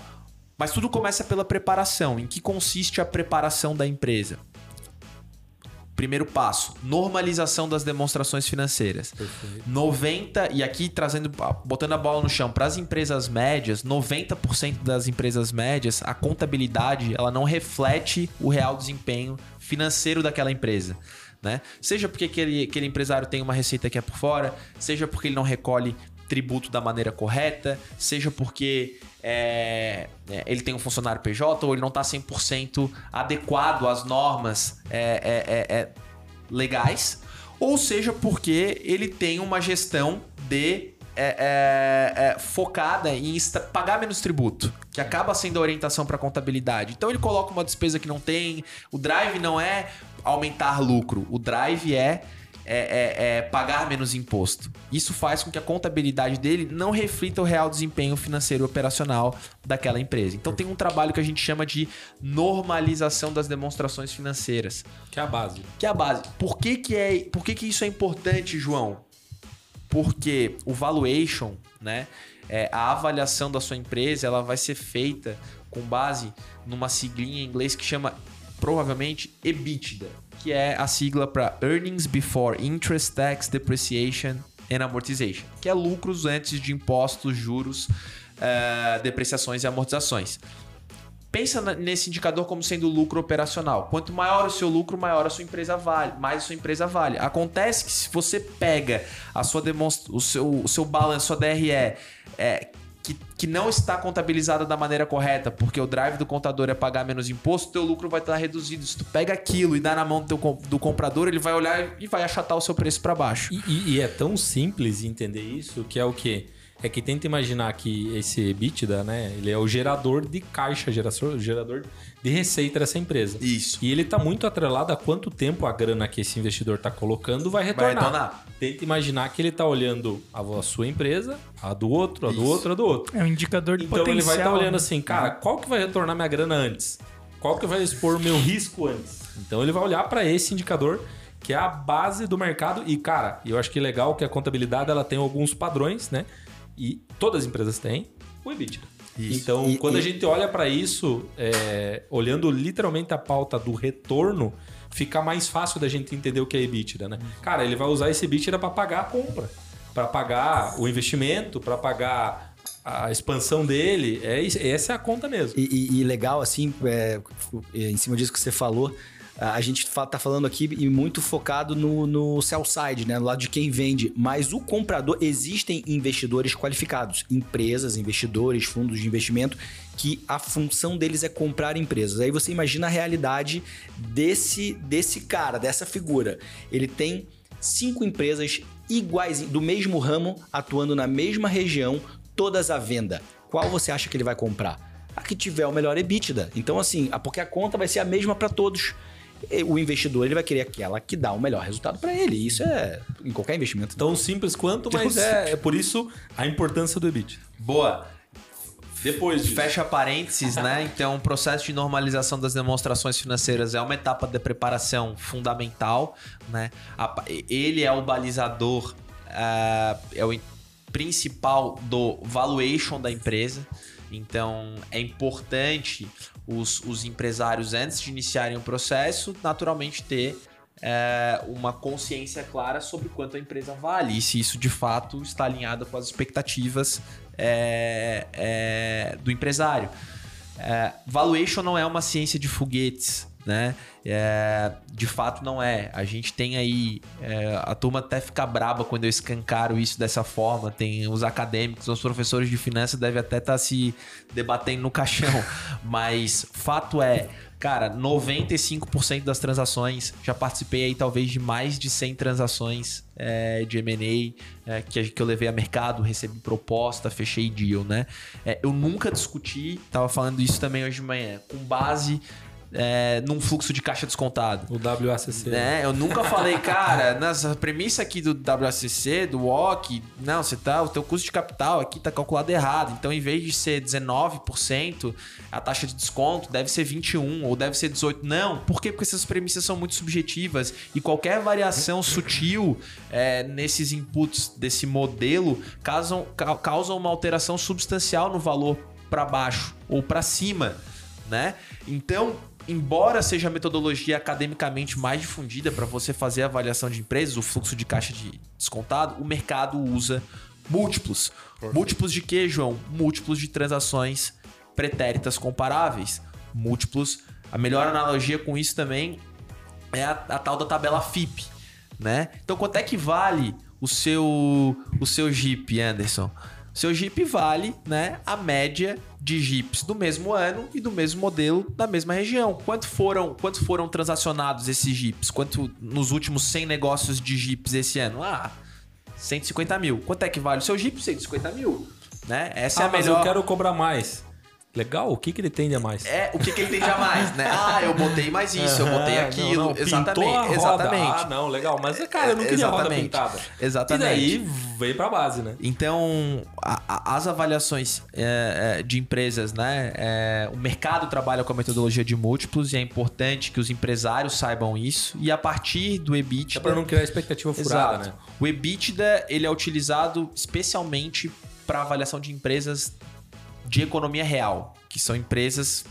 Mas tudo começa pela preparação. Em que consiste a preparação da empresa? Primeiro passo, normalização das demonstrações financeiras. 90 e aqui trazendo botando a bola no chão para as empresas médias, 90% das empresas médias, a contabilidade, ela não reflete o real desempenho financeiro daquela empresa. Né? Seja porque aquele, aquele empresário tem uma receita que é por fora, seja porque ele não recolhe tributo da maneira correta, seja porque é, é, ele tem um funcionário PJ ou ele não está 100% adequado às normas é, é, é, legais, ou seja porque ele tem uma gestão de é, é, é, focada em pagar menos tributo, que acaba sendo a orientação para contabilidade. Então ele coloca uma despesa que não tem. O drive não é aumentar lucro, o drive é, é, é- é pagar menos imposto. Isso faz com que a contabilidade dele não reflita o real desempenho financeiro e operacional daquela empresa. Então tem um trabalho que a gente chama de normalização das demonstrações financeiras Que é a base. que é a base. Por que, que, é, por que, que isso é importante, João? Porque o valuation, né? é, a avaliação da sua empresa, ela vai ser feita com base numa siglinha em inglês que chama provavelmente EBITDA, que é a sigla para Earnings Before Interest, Tax, Depreciation and Amortization, que é lucros antes de impostos, juros, eh, depreciações e amortizações. Pensa nesse indicador como sendo lucro operacional. Quanto maior o seu lucro, maior a sua empresa vale, mais a sua empresa vale. Acontece que se você pega a sua demonstra o seu, o seu balanço, sua DRE, é, que, que não está contabilizada da maneira correta, porque o drive do contador é pagar menos imposto, teu lucro vai estar reduzido. Se tu pega aquilo e dá na mão do, teu do comprador, ele vai olhar e vai achatar o seu preço para baixo. E, e- e é tão simples entender isso que é o quê? É que tenta imaginar que esse EBITDA, né? Ele é o gerador de caixa, gerador, gerador de receita dessa empresa. Isso. E ele tá muito atrelado a quanto tempo a grana que esse investidor tá colocando vai retornar. retornar. Tenta imaginar que ele tá olhando a sua empresa, a do outro, a do Isso. outro, a do outro. É um indicador de Então potencial. ele vai estar olhando né? assim, cara, qual que vai retornar minha grana antes? Qual que vai expor o meu risco antes? Então ele vai olhar para esse indicador que é a base do mercado e cara, eu acho que é legal que a contabilidade ela tem alguns padrões, né? E todas as empresas têm o EBITDA. Então, E- quando e- a gente olha para isso, é, olhando literalmente a pauta do retorno, fica mais fácil da gente entender o que é EBITDA, né? Cara, ele vai usar esse EBITDA para pagar a compra, para pagar o investimento, para pagar a expansão dele. É, isso- essa é a conta mesmo. E, e- e legal, assim, é, em cima disso que você falou, a gente tá falando aqui e muito focado no, no sell side, né? No lado de quem vende. Mas o comprador, existem investidores qualificados, empresas, investidores, fundos de investimento, que a função deles é comprar empresas. Aí você imagina a realidade desse, desse cara, dessa figura. Ele tem cinco empresas iguais, do mesmo ramo, atuando na mesma região, todas à venda. Qual você acha que ele vai comprar? A que tiver o melhor EBITDA. Então, assim, porque a conta vai ser a mesma para todos. O investidor ele vai querer aquela que dá o melhor resultado para ele. Isso é em qualquer investimento. Tão simples quanto, Tão mas é, é por isso a importância do EBITDA. Boa. Depois disso. Fecha parênteses, né? Então, o processo de normalização das demonstrações financeiras é uma etapa de preparação fundamental, né? Ele é o balizador, ah, é o principal do valuation da empresa. Então, é importante os, os empresários, antes de iniciarem o processo, naturalmente ter é, uma consciência clara sobre quanto a empresa vale e se isso de fato está alinhado com as expectativas é, é, do empresário. Valuation não é uma ciência de foguetes, né? É, de fato não é. A gente tem aí. é, a turma até fica braba quando eu escancaro isso dessa forma. Tem os acadêmicos, os professores de finanças devem até estar se debatendo no caixão. Mas fato é, cara, 95% das transações, já participei aí talvez de mais de 100 transações é, de M&A é, que, que eu levei a mercado, recebi proposta, fechei deal, né? É, eu nunca discuti, tava falando isso também hoje de manhã, com base é, num fluxo de caixa descontado. O WACC. Né? Eu nunca falei, cara, nessa premissa aqui do WACC, do WOC, não, você tá, o teu custo de capital aqui tá calculado errado. Então, em vez de ser 19%, a taxa de desconto deve ser 21 ou deve ser 18. Não, por quê? Porque essas premissas são muito subjetivas e qualquer variação sutil é, nesses inputs desse modelo causam, ca- causam uma alteração substancial no valor para baixo ou para cima, né? Então, embora seja a metodologia academicamente mais difundida para você fazer a avaliação de empresas, o fluxo de caixa de descontado, o mercado usa múltiplos. Múltiplos de quê, João? Múltiplos de transações pretéritas comparáveis. Múltiplos. A melhor analogia com isso também é a, a tal da tabela FIP, né? Então quanto é que vale o seu o seu Jeep, Anderson? Seu Jeep vale, né, a média de Jeeps do mesmo ano e do mesmo modelo da mesma região. Quanto foram, quanto foram transacionados esses Jeeps? Quanto nos últimos 100 negócios de Jeeps esse ano? Ah, 150 mil. Quanto é que vale o seu Jeep? 150 mil, né? Essa Ah, é a mas melhor. eu quero cobrar mais. Legal, o que, que ele tem de a mais? É, o que, que ele tem de a mais, né? Ah, eu botei mais isso, eu botei aquilo. não, não, exatamente, roda. exatamente. Ah, não, legal. Mas, cara, eu não queria roda Exatamente. pintada. Exatamente. E daí veio pra base, né? Então, a- a- as avaliações é, é, de empresas, né? é, o mercado trabalha com a metodologia de múltiplos e é importante que os empresários saibam isso. E a partir do EBITDA. É pra não criar expectativa furada, Exato. né? O EBITDA ele é utilizado especialmente para avaliação de empresas de economia real, que são empresas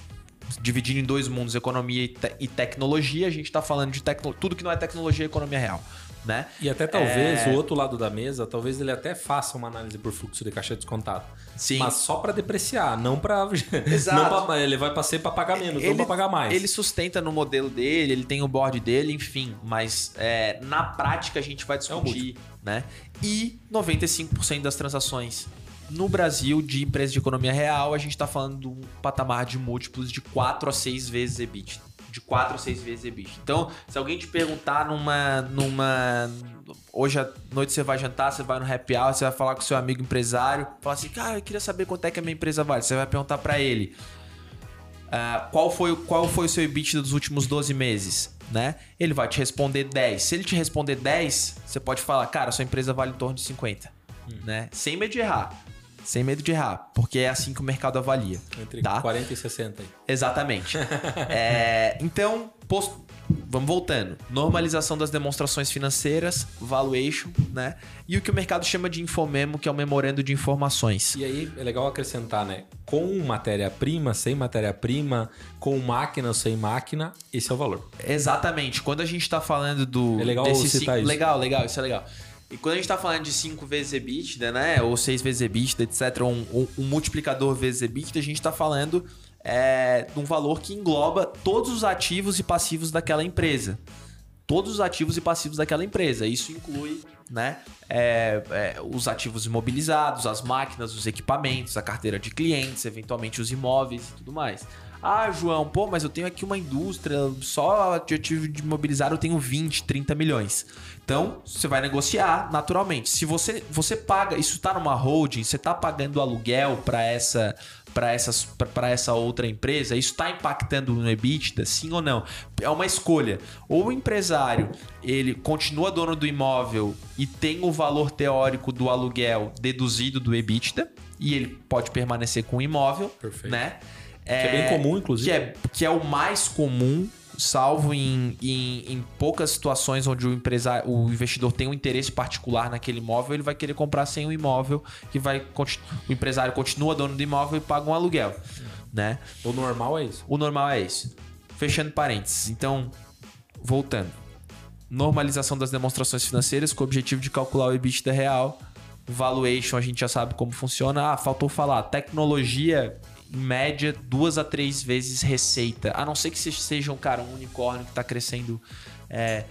dividindo em dois mundos, economia e, te- e tecnologia. A gente está falando de tudo que não é tecnologia é economia real, né? E até talvez É. o outro lado da mesa, talvez ele até faça uma análise por fluxo de caixa descontado. Sim. Mas só pra depreciar, não pra. Exato. Pra ele vai pra ser pra pagar menos, não pra pagar mais. Ele sustenta no modelo dele, ele tem o board dele, enfim. Mas é, na prática a gente vai discutir, né? E 95% das transações no Brasil de empresas de economia real, a gente tá falando de um patamar de múltiplos de 4 a 6 vezes EBITDA. De 4 a 6 vezes EBITDA. Então, se alguém te perguntar numa. numa hoje à noite você vai jantar, você vai no happy hour, você vai falar com seu amigo empresário, fala assim, cara, eu queria saber quanto é que a minha empresa vale. Você vai perguntar para ele. Ah, qual, foi, qual foi o seu EBITDA dos últimos 12 meses? Né? Ele vai te responder 10. Se ele te responder 10, você pode falar, cara, sua empresa vale em torno de 50. Né? Sem medo de errar. Sem medo de errar. Porque é assim que o mercado avalia. Entre tá? 40 e 60 aí. Exatamente. É, então, posto- vamos voltando. Normalização das demonstrações financeiras, valuation, né? E o que o mercado chama de infomemo, que é o memorando de informações. E aí é legal acrescentar, né? Com matéria-prima, sem matéria-prima, com máquina ou sem máquina, esse é o valor. Exatamente. Quando a gente está falando do. É legal desse citar cinco- isso. Legal, legal, isso é legal. E quando a gente está falando de 5 vezes EBITDA, né? Ou 6 vezes EBITDA, etc., um, um- multiplicador vezes EBITDA, a gente está falando é, de um valor que engloba todos os ativos e passivos daquela empresa. Todos os ativos e passivos daquela empresa. Isso inclui né, é, é, os ativos imobilizados, as máquinas, os equipamentos, a carteira de clientes, eventualmente os imóveis e tudo mais. Ah, João, pô, mas eu tenho aqui uma indústria, só ativo de imobilizado eu tenho 20, 30 milhões. Então, você vai negociar naturalmente. Se você, você paga, isso está numa holding, você está pagando aluguel para essa para essas para essa outra empresa, isso está impactando no EBITDA, sim ou não? É uma escolha. Ou o empresário, ele continua dono do imóvel e tem o valor teórico do aluguel deduzido do EBITDA e ele pode permanecer com o imóvel, Perfeito. né? Que é bem comum, inclusive. Que é, que é o mais comum, salvo em, em, em poucas situações onde o empresário, o investidor tem um interesse particular naquele imóvel, ele vai querer comprar sem o imóvel, que vai o empresário continua dono do imóvel e paga um aluguel, né? O normal é isso. O normal é esse. Fechando parênteses. Então, voltando. Normalização das demonstrações financeiras com o objetivo de calcular o EBITDA real. Valuation, a gente já sabe como funciona. Ah, faltou falar. Tecnologia, em média, duas a três vezes receita. A não ser que você seja um cara, um unicórnio que está crescendo é,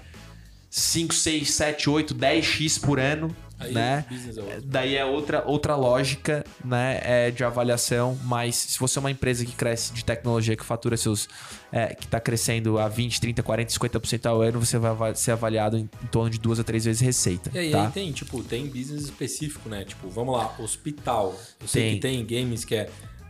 5, 6, 7, 8, 10x por ano. Aí, né? é outro. Daí é outra, outra lógica né, é, de avaliação, mas se você é uma empresa que cresce de tecnologia, que fatura seus. é, que está crescendo a 20, 30, 40, 50% ao ano, você vai ser avaliado em, em torno de duas a três vezes receita. E aí, tá? aí tem, tipo, tem business específico, né? Tipo, vamos lá, hospital. Eu sei Tem. que tem games que é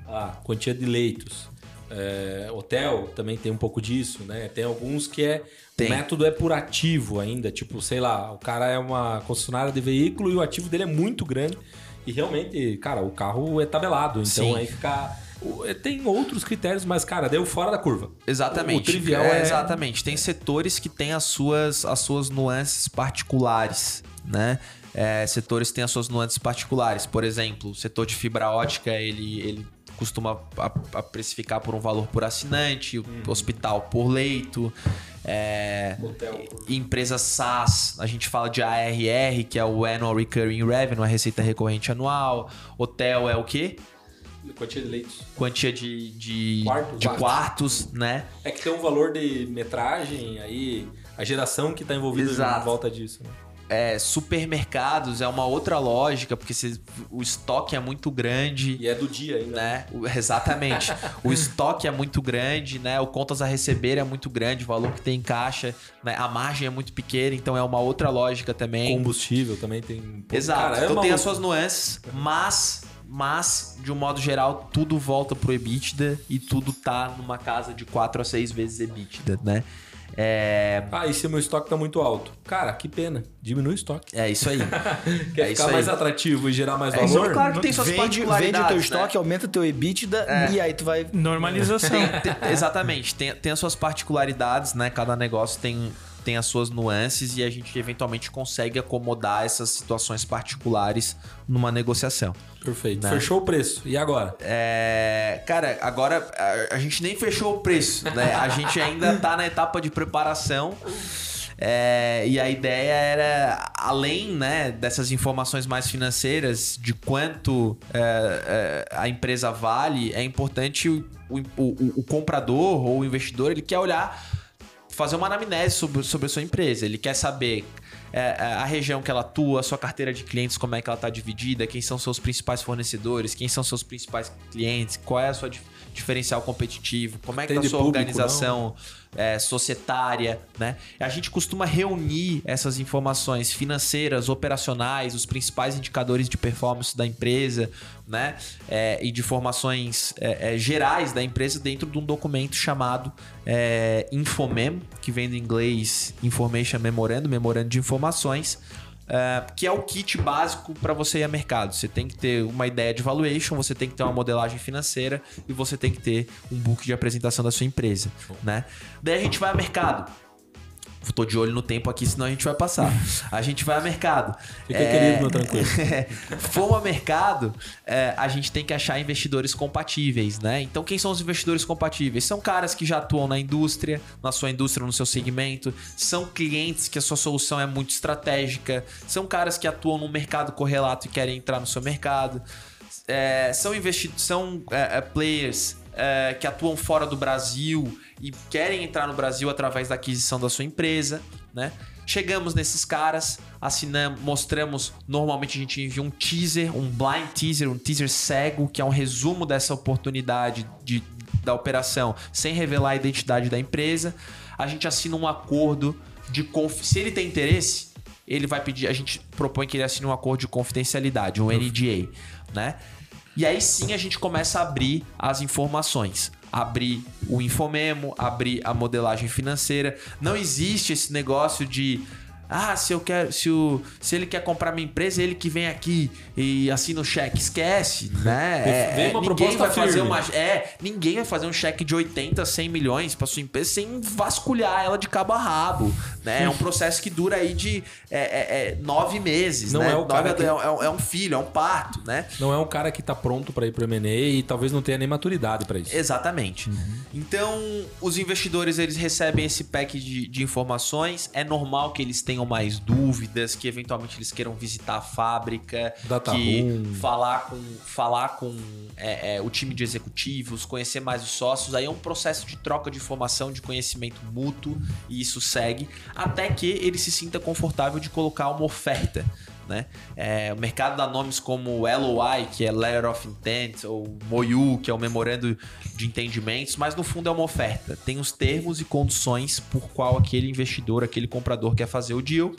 a quantia de leitos. É, hotel também tem um pouco disso, né? Tem alguns que é. Tem. O método é por ativo ainda. Tipo, sei lá, o cara é uma concessionária de veículo e o ativo dele é muito grande. E realmente, cara, o carro é tabelado. Então Sim. aí fica. é, Tem outros critérios, mas, cara, deu fora da curva. Exatamente. O trivial É, é- Exatamente. Tem setores que têm as suas, as suas nuances particulares, né? É, setores que têm as suas nuances particulares. Por exemplo, o setor de fibra ótica, ele, ele costuma a, a precificar por um valor por assinante, o hospital por leito. É, Empresas SaaS, a gente fala de ARR, que é o Annual Recurring Revenue, a receita recorrente anual. Hotel é o quê? Quantia de leitos. Quantia de, de, Quartos. de Quartos. quartos, né? É que tem um valor de metragem aí, a geração que tá envolvida em volta disso. Né? É, supermercados é uma outra lógica, porque você- o estoque é muito grande. E é do dia ainda. Né? O- Exatamente. o estoque é muito grande, né? O contas a receber é muito grande, o valor que tem em caixa, né? a margem é muito pequena, então é uma outra lógica também. Combustível também tem. Exato. cara, é então tem as suas nuances, mas, mas, de um modo geral, tudo volta pro EBITDA e tudo tá numa casa de 4 a 6 vezes EBITDA, né? É, Ah, e se o meu estoque tá muito alto? Cara, que pena. Diminui o estoque. é isso aí. Quer É ficar isso mais aí. atrativo e gerar mais É, isso valor? claro que tem suas Vende, vende o particularidades, teu né? estoque, aumenta o teu EBITDA e aí tu vai. Normalização. Tem- tem- exatamente. Tem, tem as suas particularidades, né? Cada negócio tem, tem as suas nuances e a gente eventualmente consegue acomodar essas situações particulares numa negociação. Perfeito. Né? Fechou o preço. E agora? É, cara, agora a, gente nem fechou o preço, né? A gente ainda tá na etapa de preparação. É, e a ideia era, além né, dessas informações mais financeiras, de quanto é, é, a empresa vale, é importante o, o, o- o comprador ou o investidor ele quer olhar, fazer uma anamnese sobre, sobre a sua empresa. Ele quer saber é, a região que ela atua, sua carteira de clientes, como é que ela está dividida, quem são seus principais fornecedores, quem são seus principais clientes, qual é a sua diferencial competitivo, como é que tá a sua público, organização é, societária, né? A gente costuma reunir essas informações financeiras, operacionais, os principais indicadores de performance da empresa, né? É, e de informações é, é, gerais da empresa dentro de um documento chamado é, Infomem, que vem do inglês Information Memorandum, memorando de informações. É, que é o kit básico para você ir a mercado. Você tem que ter uma ideia de valuation, você tem que ter uma modelagem financeira e você tem que ter um book de apresentação da sua empresa, né? Daí a gente vai ao mercado. Tô de olho no tempo aqui, senão a gente vai passar. A gente vai a mercado. Fica querido, meu tranquilo. Fomos a mercado, é, a gente tem que achar investidores compatíveis, né? Então, quem são os investidores compatíveis? São caras que já atuam na indústria, na sua indústria, no seu segmento. São clientes que a sua solução é muito estratégica. São caras que atuam no mercado correlato e querem entrar no seu mercado. É, são investidores, são é, é, players é, que atuam fora do Brasil e querem entrar no Brasil através da aquisição da sua empresa, né? Chegamos nesses caras, assinamos, mostramos. Normalmente a gente envia um teaser, um blind teaser, um teaser cego, que é um resumo dessa oportunidade de, da operação, sem revelar a identidade da empresa. A gente assina um acordo de conf... se ele tem interesse, ele vai pedir, a gente propõe que ele assine um acordo de confidencialidade, um NDA, né? E aí sim a gente começa a abrir as informações abrir o Infomemo, abrir a modelagem financeira. Não existe esse negócio de ah, se eu quero, se, o, se ele quer comprar minha empresa, ele que vem aqui e assina o cheque. Esquece, né? É, uma ninguém vai fazer uma, é, ninguém vai fazer um cheque de 80, 100 milhões para sua empresa sem vasculhar ela de cabo a rabo, né? É um processo que dura aí de é, é, é, nove meses, Não né? é o cara Nove- que- é, um- é filho, é um parto, né? Não é um cara que tá pronto para ir pro M&A e talvez não tenha nem maturidade para isso. Exatamente. Então, os investidores eles recebem esse pack de, de informações. É normal que eles tenham mais dúvidas, que eventualmente eles queiram visitar a fábrica, Data que room. falar com, falar com é, é, o time de executivos, conhecer mais os sócios. Aí é um processo de troca de informação, de conhecimento mútuo, e isso segue até que ele se sinta confortável de colocar uma oferta. Né? É, o mercado dá nomes como LOI, que é Letter of Intent, ou MOU, que é o Memorando de Entendimentos, mas no fundo é uma oferta. Tem os termos e condições por qual aquele investidor, aquele comprador quer fazer o deal.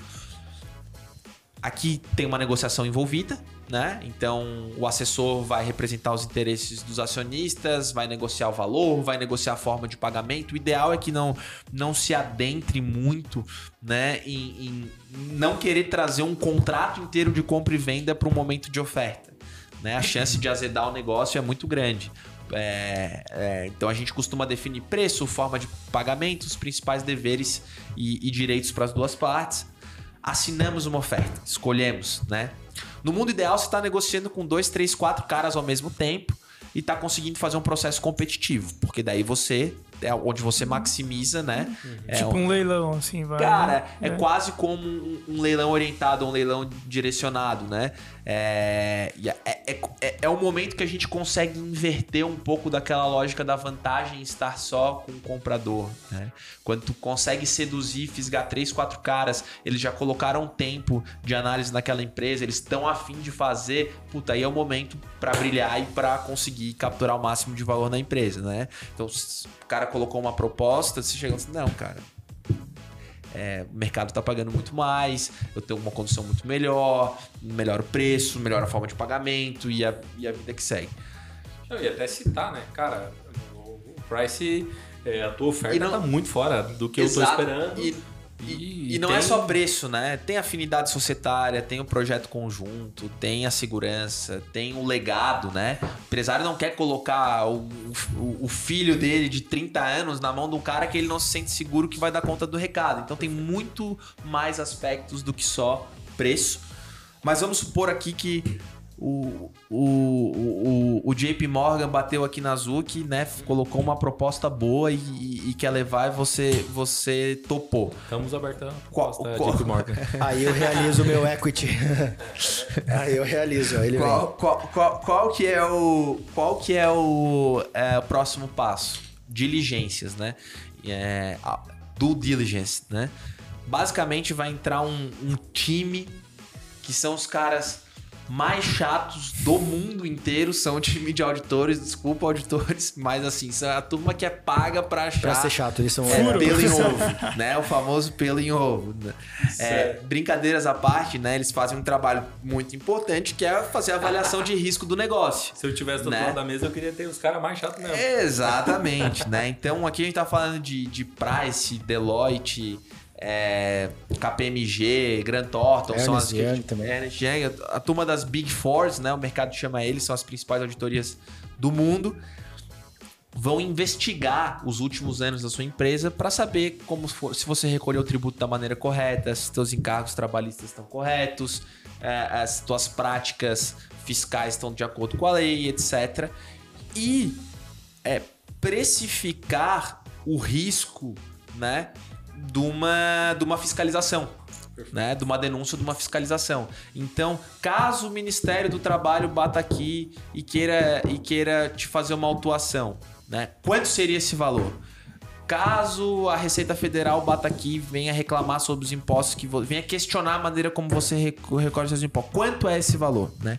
Aqui tem uma negociação envolvida, né? Então o assessor vai representar os interesses dos acionistas, vai negociar o valor, vai negociar a forma de pagamento. O ideal é que não, não se adentre muito, né? Em, em não querer trazer um contrato inteiro de compra e venda para um momento de oferta. Né? A chance de azedar o negócio é muito grande. É, é, então a gente costuma definir preço, forma de pagamento, os principais deveres e, e direitos para as duas partes assinamos uma oferta, escolhemos, né? No mundo ideal, você está negociando com dois, três, quatro caras ao mesmo tempo e está conseguindo fazer um processo competitivo, porque daí você é onde você maximiza, né? É tipo um leilão, assim, vai. Cara, é, né? quase como um, um leilão orientado, um leilão direcionado, né? É, é, é, é, é o momento que a gente consegue inverter um pouco daquela lógica da vantagem em estar só com o comprador, né? Quando tu consegue seduzir, fisgar três, quatro caras, eles já colocaram tempo de análise naquela empresa, eles estão afim de fazer, puta, aí é o momento para brilhar e para conseguir capturar o máximo de valor na empresa, né? Então, se o cara colocou uma proposta, você chega assim, não, cara, é, o mercado tá pagando muito mais, eu tenho uma condição muito melhor, melhor o preço, melhor a forma de pagamento e a, e a vida que segue. Eu ia até citar, né? Cara, o Price, é, a tua oferta E não- tá muito fora do que eu Exato. tô esperando. E, e- e não é tem- só preço, né? Tem afinidade societária, tem o projeto conjunto, tem a segurança, tem o legado, né? O empresário não quer colocar o, o- o filho dele de 30 anos na mão de um cara que ele não se sente seguro que vai dar conta do recado. Então tem muito mais aspectos do que só preço. Mas vamos supor aqui que o, o, o, o JP Morgan bateu aqui na Zuki, né? Colocou uma proposta boa e, e- e quer levar e você, você topou. Estamos abertos a Qual- proposta qual- JP Morgan. Aí eu realizo o meu equity. Aí eu realizo, ele vem. Qual, qual, qual, qual que é o qual que é o, é, o próximo passo? Diligências, né? É, a- due diligence, né? Basicamente vai entrar um, um time que são os caras mais chatos do mundo inteiro, são o time de auditores, desculpa auditores, mas assim, são a turma que é paga pra achar Pra ser chato, eles são é, Furo. pelo em ovo, né? O famoso pelo em ovo. né? É, brincadeiras à parte, né? Eles fazem um trabalho muito importante que é fazer a avaliação de risco do negócio. Se eu tivesse do Né? lado da mesa, eu queria ter os caras mais chatos mesmo. Exatamente, né? Então aqui a gente tá falando de, de Price, Deloitte, é, KPMG, Grant Thornton, são as Young também. Ernst Young, a, a turma das Big Fours, né? O mercado chama eles, são as principais auditorias do mundo. vão investigar os últimos anos da sua empresa para saber como for, se você recolheu o tributo da maneira correta, se seus encargos trabalhistas estão corretos, é, as suas práticas fiscais estão de acordo com a lei, etc. E é, precificar o risco né, de, uma, de uma fiscalização. Né, de uma denúncia de uma fiscalização. Então, caso o Ministério do Trabalho bata aqui e queira, e queira te fazer uma autuação, né, quanto seria esse valor? Caso a Receita Federal bata aqui e venha reclamar sobre os impostos, que venha questionar a maneira como você recolhe seus impostos, quanto é esse valor? Né?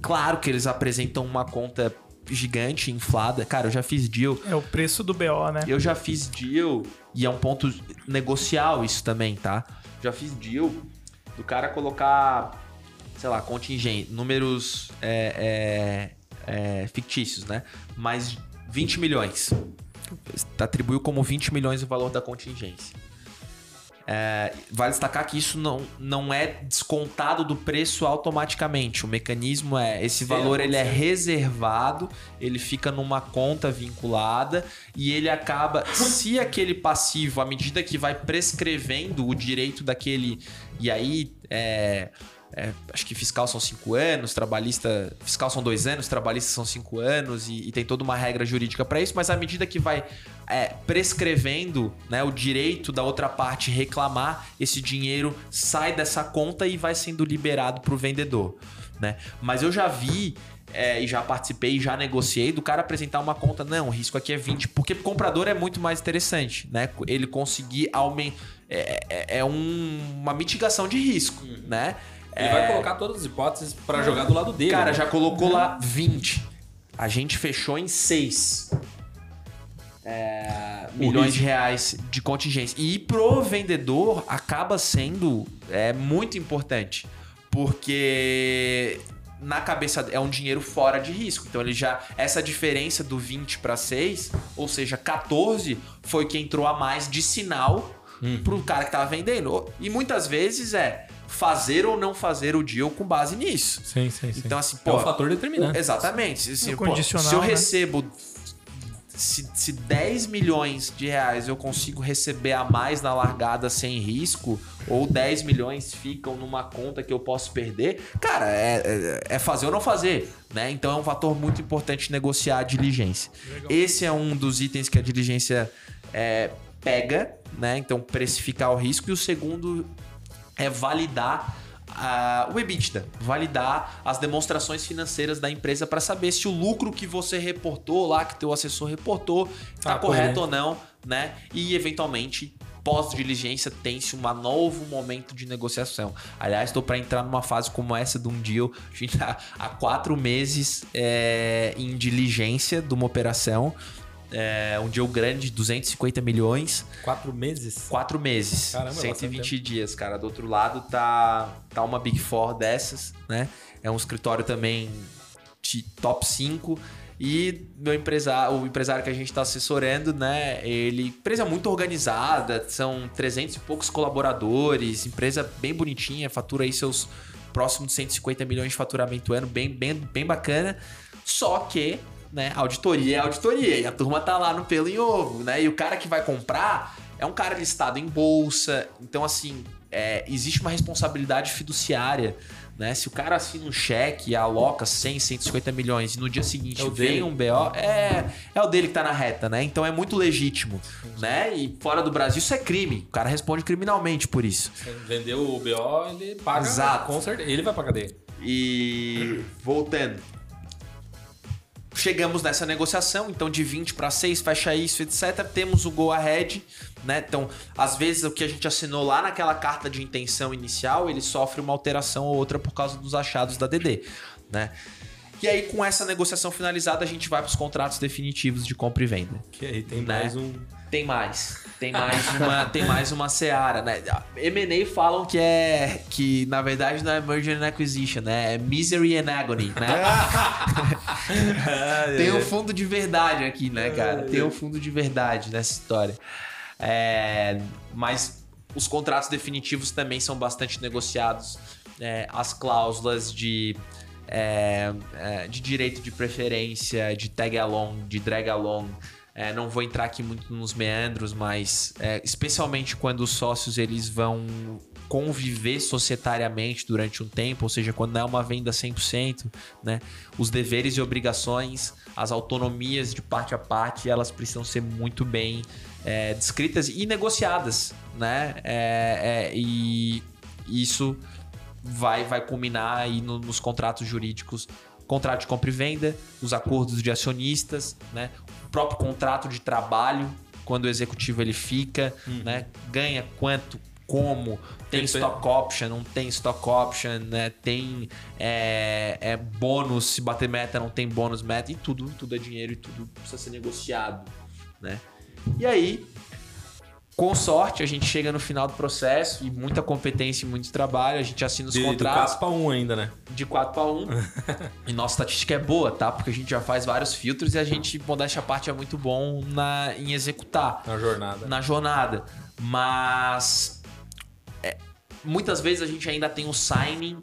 Claro que eles apresentam uma conta gigante, inflada. Cara, eu já fiz deal. É o preço do BO, né? Eu já fiz deal, e é um ponto negocial isso também, tá? Já fiz deal do cara colocar, sei lá, contingente, números é, é, é, fictícios, né? Mas 20 milhões. Atribuiu como 20 milhões o valor da contingência. É, vale destacar que isso não, não é descontado do preço automaticamente. O mecanismo é esse valor ele é reservado, ele fica numa conta vinculada e ele acaba, se aquele passivo, à medida que vai prescrevendo o direito daquele e aí é, é, acho que fiscal são cinco anos, trabalhista. Fiscal são dois anos, trabalhista são cinco anos, e, e tem toda uma regra jurídica para isso, mas à medida que vai é, prescrevendo né, o direito da outra parte reclamar, esse dinheiro sai dessa conta e vai sendo liberado para o vendedor. Né? Mas eu já vi é, e já participei, já negociei, do cara apresentar uma conta, não, o risco aqui é 20, porque o comprador é muito mais interessante, né? Ele conseguir aumentar. É, é, é um, uma mitigação de risco, uhum. né? Ele é... vai colocar todas as hipóteses para jogar do lado dele. Cara, né? já colocou lá 20. A gente fechou em 6. É, milhões de reais de contingência. E pro vendedor acaba sendo é, muito importante. Porque na cabeça é um dinheiro fora de risco. Então ele já. Essa diferença do 20 para 6, ou seja, 14, foi que entrou a mais de sinal hum. pro cara que tava vendendo. E muitas vezes é fazer ou não fazer o deal com base nisso. Sim, sim, sim. Então, assim, pô, é um fator determinante. Exatamente. Assim, pô, se eu né? recebo. Se, se 10 milhões de reais eu consigo receber a mais na largada sem risco, ou 10 milhões ficam numa conta que eu posso perder, cara, é, é, é fazer ou não fazer. Né? Então é um fator muito importante negociar a diligência. Legal. Esse é um dos itens que a diligência é, pega, né? Então precificar o risco. E o segundo é validar uh, o EBITDA, validar as demonstrações financeiras da empresa para saber se o lucro que você reportou lá, que teu assessor reportou, está ah, correto ou não, né? E eventualmente pós-diligência tem-se um novo momento de negociação. Aliás, estou para entrar numa fase como essa de um deal. A gente está há quatro meses é, em diligência de uma operação. É um deal grande, 250 milhões. Quatro meses? Quatro meses. Caramba, 120 dias, cara. Do outro lado tá, tá uma Big Four dessas, né? É um escritório também de top 5. E meu empresário, o empresário que a gente está assessorando, né? Ele empresa muito organizada, são 300 e poucos colaboradores, empresa bem bonitinha, fatura aí seus próximos 150 milhões de faturamento ano, bem, bem, bem bacana. Só que né? Auditoria é auditoria e a turma tá lá no pelo em ovo, né? E o cara que vai comprar é um cara listado em bolsa, então assim, é, existe uma responsabilidade fiduciária, né? Se o cara assina um cheque e aloca 100, 150 milhões e no dia seguinte é vem um BO, é, é o dele que tá na reta, né? Então é muito legítimo, né? E fora do Brasil isso é crime, o cara responde criminalmente por isso. Vendeu o BO, ele paga, Exato. com certeza, ele vai pra cadeia. E voltando, chegamos nessa negociação, então de 20 para 6, fecha isso, etc. Temos o go ahead, né? Então, às vezes o que a gente assinou lá naquela carta de intenção inicial, ele sofre uma alteração ou outra por causa dos achados da DD, né? E aí, com essa negociação finalizada, a gente vai para os contratos definitivos de compra e venda. Que aí tem né? mais um. Tem mais. Tem mais uma, tem mais uma seara, né? M&A falam que é que na verdade não é merger and acquisition, né? É misery and agony, né? tem um fundo de verdade aqui, né, cara? Tem um fundo de verdade nessa história. É, mas os contratos definitivos também são bastante negociados. É, as cláusulas de é, é, de direito de preferência, de tag along, de drag along. É, não vou entrar aqui muito nos meandros, mas é, especialmente quando os sócios eles vão conviver societariamente durante um tempo, ou seja, quando é uma venda 100%, né? Os deveres e obrigações, as autonomias de parte a parte, elas precisam ser muito bem é, descritas e negociadas, né? É, é, e isso vai, vai culminar aí no, nos contratos jurídicos, contrato de compra e venda, os acordos de acionistas, né? O próprio contrato de trabalho, quando o executivo ele fica, uhum. né? Ganha quanto, como, tem, tem stock option, não tem stock option, né? tem é, é, bônus, se bater meta, não tem bônus meta, e tudo, tudo é dinheiro e tudo precisa ser negociado, né? E aí, com sorte, a gente chega no final do processo e muita competência e muito trabalho, a gente assina os de, contratos. De 4 para 1 ainda, né? De 4 para 1. e nossa estatística é boa, tá? Porque a gente já faz vários filtros e a gente, modéstia a parte, é muito bom na, em executar. Na jornada. Na jornada. Mas. É, muitas vezes a gente ainda tem o signing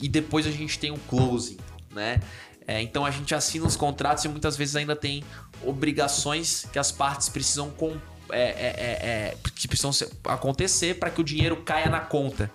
e depois a gente tem o closing, né? É, então a gente assina os contratos e muitas vezes ainda tem obrigações que as partes precisam cumprir é, é, é, é, que precisam acontecer para que o dinheiro caia na conta.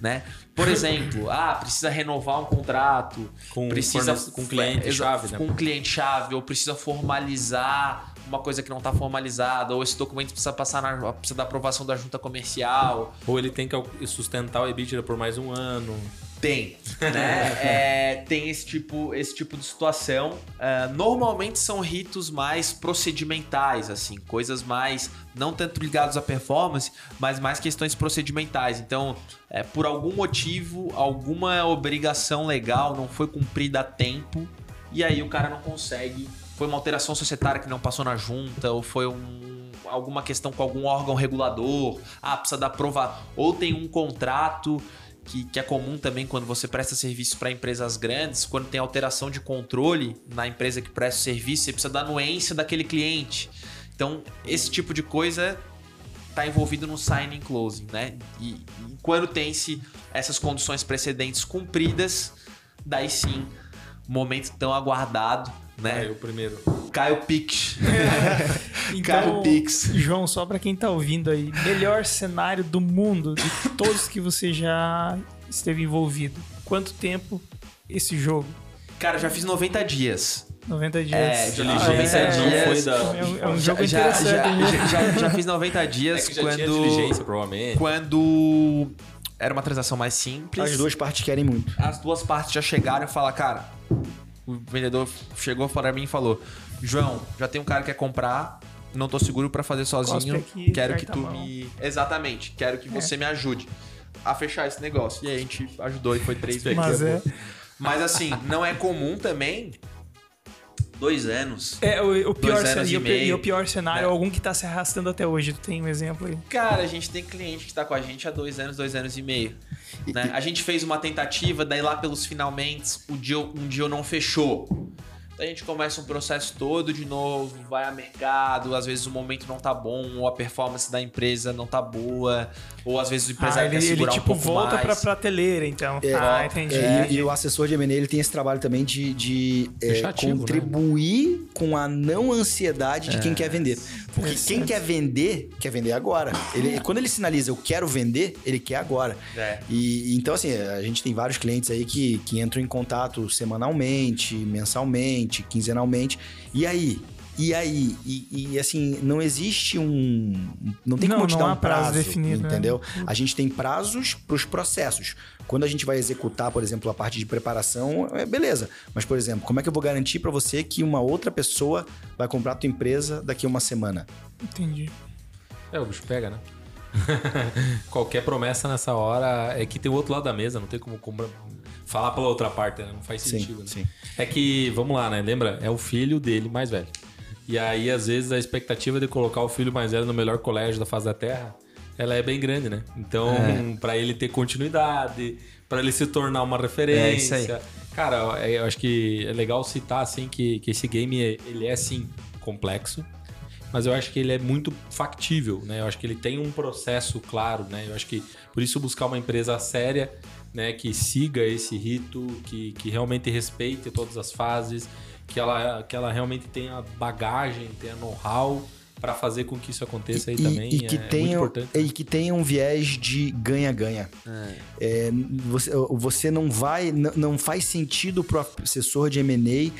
Né? Por exemplo, ah, precisa renovar um contrato, com precisa com cliente chave, né? com cliente chave, ou precisa formalizar uma coisa que não está formalizada, ou esse documento precisa passar na, precisa da aprovação da junta comercial, ou ele tem que sustentar o EBITDA por mais um ano. Tem, né? é, tem esse tipo, esse tipo de situação. Uh, normalmente são ritos mais procedimentais, assim, coisas mais não tanto ligados à performance, mas mais questões procedimentais. Então, é, por algum motivo, alguma obrigação legal não foi cumprida a tempo, e aí o cara não consegue. Foi uma alteração societária que não passou na junta, ou foi um, alguma questão com algum órgão regulador, ah, precisa da prova, ou tem um contrato que, que é comum também quando você presta serviço para empresas grandes, quando tem alteração de controle na empresa que presta o serviço, você precisa da anuência daquele cliente. Então, esse tipo de coisa está envolvido no signing closing, né? E, e quando tem-se essas condições precedentes cumpridas, daí sim, momento tão aguardado, né? Caiu primeiro. Caio Pix. então, Caio Pix. João, só para quem tá ouvindo aí, melhor cenário do mundo de todos que você já esteve envolvido. Quanto tempo esse jogo? Cara, já fiz 90 dias. 90 dias. É, de 90 é, dias. Foi da... é, um, é um jogo já, interessante. Já, já, já, fiz 90 dias é quando. diligência, provavelmente. Quando era uma transação mais simples. As duas partes querem muito. As duas partes já chegaram e falaram, cara, o vendedor chegou para mim e falou: João, já tem um cara que quer comprar, não tô seguro para fazer sozinho. Aqui, quero que tu me. Exatamente, quero que você é. me ajude a fechar esse negócio. E aí a gente ajudou e foi três vezes. Mas, é. Mas assim, não é comum também dois anos. É, o, o pior cenário, e, o, e, o, pior cenário, né? algum que tá se arrastando até hoje. Tu tem um exemplo aí? Cara, a gente tem cliente que tá com a gente há dois anos, dois anos e meio. Né? A gente fez uma tentativa, daí lá pelos finalmente, o dia, um dia não fechou a gente começa um processo todo de novo, vai a mercado, às vezes o momento não tá bom, ou a performance da empresa não tá boa, ou às vezes o empresário ah, ele, quer segurar ele, tipo, um pouco volta mais. pra prateleira, então. É, ah, entendi. É, e, e, o assessor de M&A, ele tem esse trabalho também de, de é, né? contribuir né? com a não ansiedade de quem é. quer vender. Porque quem quer vender, quer vender agora. Ele, quando ele sinaliza eu quero vender, ele quer agora. É. E então assim, a gente tem vários clientes aí que, que entram em contato semanalmente, mensalmente, quinzenalmente. E aí, e aí, e, e, assim, não existe um. Não tem como não, te dar um prazo, prazo definido, né? entendeu? Né? A gente tem prazos para os processos. Quando a gente vai executar, por exemplo, a parte de preparação, é beleza. Mas, por exemplo, como é que eu vou garantir para você que uma outra pessoa vai comprar a tua empresa daqui a uma semana? Entendi. É, o bicho pega, né? Qualquer promessa nessa hora é que tem o outro lado da mesa, não tem como comprar falar pela outra parte, né? Não faz sentido. Sim, né? sim. É que, vamos lá, né? Lembra? É o filho dele mais velho. E aí, às vezes, a expectativa de colocar o filho mais velho no melhor colégio da face da Terra, ela é bem grande, né? Então, é. para ele ter continuidade, para ele se tornar uma referência. É isso aí. Cara, é, eu acho que é legal citar, assim, que, que esse game, ele é, assim, complexo, mas eu acho que ele é muito factível, né? Eu acho que ele tem um processo claro, né? Eu acho que, por isso, buscar uma empresa séria né, que siga esse rito, que, que realmente respeite todas as fases, que ela, que ela realmente tenha bagagem, tenha know-how para fazer com que isso aconteça aí e, também. E que, é, tenha, é muito importante. e que tenha um viés de ganha-ganha. É, você, você não vai, não, não faz sentido pro assessor de M&A,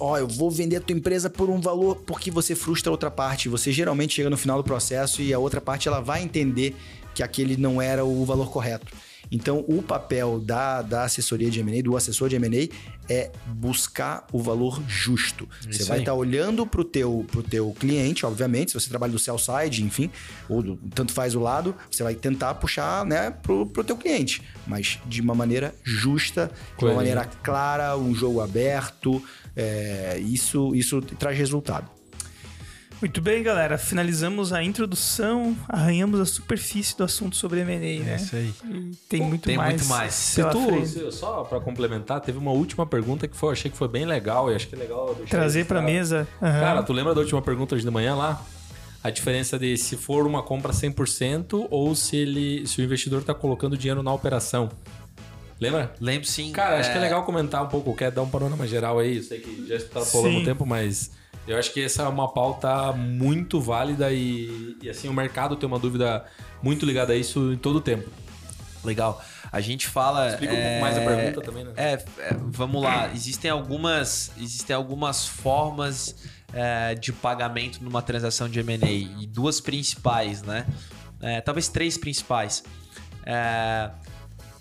ó, eu vou vender a tua empresa por um valor porque você frustra a outra parte. Você geralmente chega no final do processo e a outra parte ela vai entender que aquele não era o valor correto. Então, o papel da, da assessoria de M&A, do assessor de M&A, é buscar o valor justo. Isso você vai estar olhando para o teu, pro teu cliente, obviamente, se você trabalha do sell side, enfim, ou do- tanto faz o lado, você vai tentar puxar né, pro, pro teu cliente, mas de uma maneira justa, de uma Coerente. maneira clara, um jogo aberto, é, isso, isso traz resultado. Muito bem, galera. Finalizamos a introdução, arranhamos a superfície do assunto sobre M&A, né? É isso aí. E tem muito tem mais. muito mais. pela Tu, se- só para complementar, teve uma última pergunta que foi, eu achei que foi bem legal e acho que é legal deixar Trazer pra registrado. mesa. aham. Cara, tu lembra da última pergunta hoje de manhã lá? A diferença de se for uma compra 100% ou se ele se o investidor tá colocando dinheiro na operação. Lembra? Lembro sim. Cara, acho que é é, legal comentar um pouco, quer dar um panorama geral aí, eu sei que já está Sim. o tempo, mas eu acho que essa é uma pauta muito válida e, e, assim, o mercado tem uma dúvida muito ligada a isso em todo o tempo. Legal. A gente fala. Explica um pouco mais a pergunta também, né? É, é, vamos lá. Existem algumas, existem algumas formas é, de pagamento numa transação de M&A e duas principais, né? É, talvez três principais. É,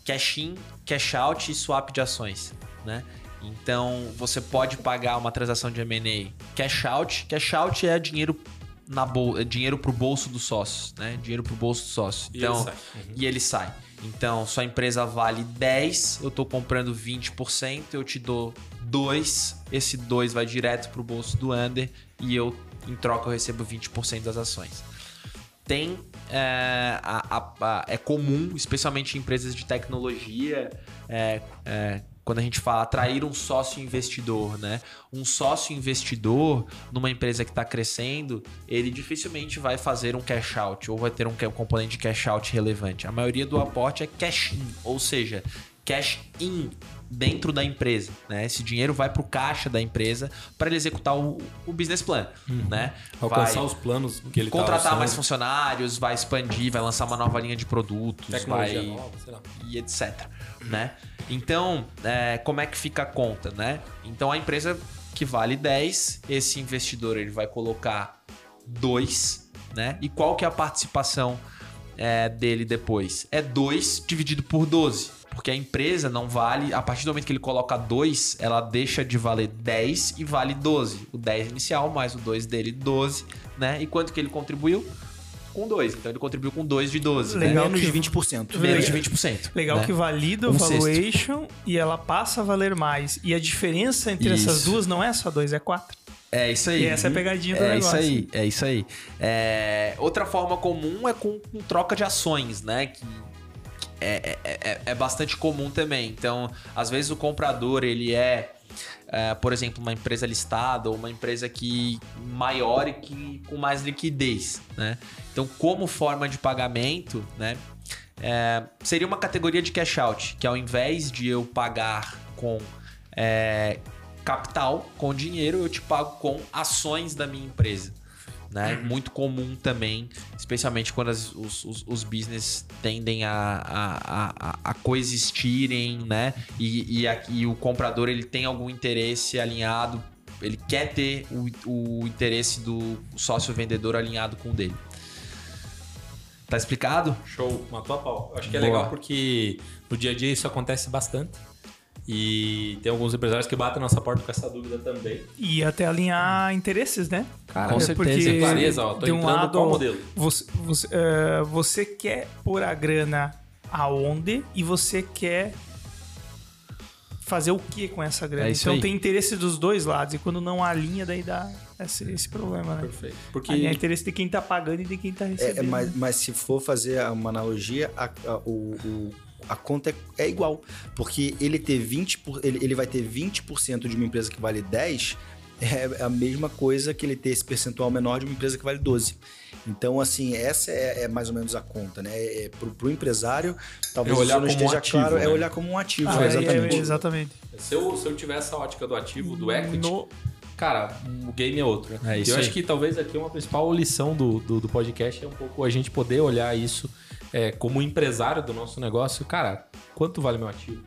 cash in, cash out e swap de ações, né? Então você pode pagar uma transação de M&A cash out. Cash out é dinheiro na bol é dinheiro pro bolso dos sócios, né? Dinheiro pro bolso dos sócios. E ele Então sai. e ele sai. Então, sua empresa vale 10, eu tô comprando 20%, eu te dou 2, esse 2 vai direto pro bolso do Under e eu, em troca, eu recebo 20% das ações. Tem. É, a- a- a- é comum, especialmente em empresas de tecnologia, é, é, quando a gente fala atrair um sócio investidor, né? Um sócio investidor numa empresa que está crescendo, ele dificilmente vai fazer um cash out ou vai ter um, componente de cash out relevante. A maioria do aporte é cash in, ou seja, cash in dentro da empresa, né? Esse dinheiro vai para o caixa da empresa para ele executar o, o business plan, né? Alcançar Vai- os planos que ele tá contratar mais alçando. funcionários, vai expandir, vai lançar uma nova linha de produtos, tecnologia vai nova, sei lá. e etc, né? Então, é, como é que fica a conta, né? Então a empresa que vale 10, esse investidor ele vai colocar 2, né? E qual que é a participação é, dele depois? É 2 dividido por 12. Porque a empresa não vale, a partir do momento que ele coloca 2, ela deixa de valer 10 e vale 12. O 10 inicial mais o 2 dele, 12, né? E quanto que ele contribuiu? Com 2. Então ele contribuiu com 2 de 12. né? Legal Menos que- de 20%. Menos de 20%. Legal né? que valida o Um sexto. valuation e ela passa a valer mais. E a diferença entre essas Isso. duas não é só dois, é quatro. É isso aí. E essa é a pegadinha do é negócio. isso aí, é isso aí. É, Outra forma comum é com, com troca de ações, né? Que é, é, é- é bastante comum também. Então, às vezes o comprador ele é, é, por exemplo, uma empresa listada ou uma empresa que maior e que com mais liquidez, né? Então, como forma de pagamento, né? é, seria uma categoria de cash out, que ao invés de eu pagar com é, capital, com dinheiro, eu te pago com ações da minha empresa. Né? Muito comum também, especialmente quando as- os, os, os business tendem a, a, a, a coexistirem, né? E, e, a- e o comprador ele tem algum interesse alinhado, ele quer ter o, o interesse do sócio vendedor alinhado com o dele. Tá explicado? Show, matou a pau. Acho que é Boa. legal porque no dia a dia isso acontece bastante. E tem alguns empresários que batem nossa porta com essa dúvida também. E até alinhar interesses, né? Cara, Com É certeza. porque Clareza, ó, tô de um entrando lado, qual modelo? Você, você, eh, você quer pôr a grana aonde e você quer fazer o que com essa grana. É então aí. tem interesse dos dois lados. E quando não alinha, daí dá esse, esse problema, né? Perfeito. Alinhar Porque interesse de quem tá pagando e de quem tá É, recebendo. é, mas, mas se for fazer uma analogia, a, a- o, o- a conta é, é igual. Porque ele ter 20%, por- ele, ele vai ter 20% de uma empresa que vale 10, é a mesma coisa que ele ter esse percentual menor de uma empresa que vale 12. Então, assim, essa é, é mais ou menos a conta, né? É, pro, empresário, talvez é olhar não esteja ativo, claro, é né? é olhar como um ativo, ah, exatamente. É, exatamente. Se eu, se eu tiver essa ótica do ativo, do equity, no... cara, o game é outro. Né? É isso eu aí. acho que talvez aqui uma principal lição do, do, do, podcast é um pouco a gente poder olhar isso é, como empresário do nosso negócio. Cara, quanto vale meu ativo?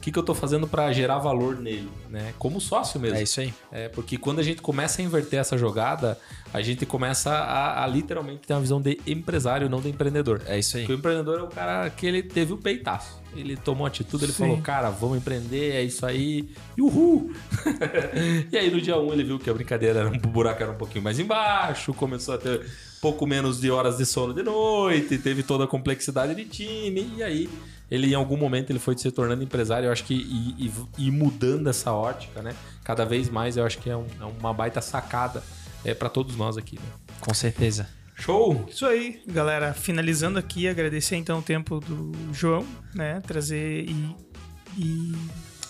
o que, que eu estou fazendo para gerar valor nele, né? Como sócio mesmo. É isso aí. É, porque quando a gente começa a inverter essa jogada, a gente começa a, a, literalmente ter uma visão de empresário, não de empreendedor. É isso aí. Porque o empreendedor é o cara que ele teve o peitaço. Ele tomou atitude, ele Sim. falou, cara, vamos empreender, é isso aí. E uhul! e aí no dia 1 um, ele viu que a brincadeira era um o buraco era um pouquinho mais embaixo, começou a ter pouco menos de horas de sono de noite, teve toda a complexidade de time, e aí ele em algum momento ele foi se tornando empresário, eu acho que e, e, e mudando essa ótica, né? Cada vez mais eu acho que é, um, é uma baita sacada é, para todos nós aqui. Né? Com certeza. Show! Isso aí, galera. Finalizando aqui, agradecer então o tempo do João, né? Trazer e, e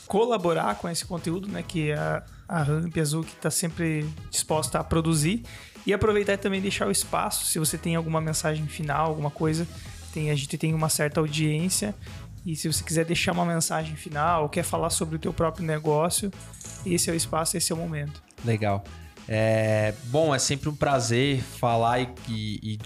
colaborar com esse conteúdo, né? Que a, a Ramp Azul que está sempre disposta a produzir. E aproveitar e também deixar o espaço, se você tem alguma mensagem final, alguma coisa tem, a gente tem uma certa audiência e se você quiser deixar uma mensagem final, quer falar sobre o teu próprio negócio, esse é o espaço, esse é o momento. Legal. É, bom, é sempre um prazer falar e, e, e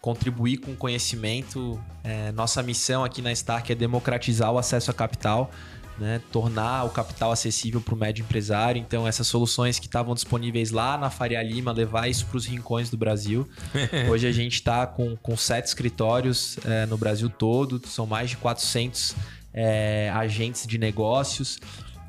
contribuir com conhecimento. É, nossa missão aqui na Stark é democratizar o acesso a capital né, tornar o capital acessível para o médio empresário. Então, essas soluções que estavam disponíveis lá na Faria Lima, levar isso para os rincões do Brasil. Hoje a gente está com, com sete escritórios é, no Brasil todo, são mais de 400 é, agentes de negócios.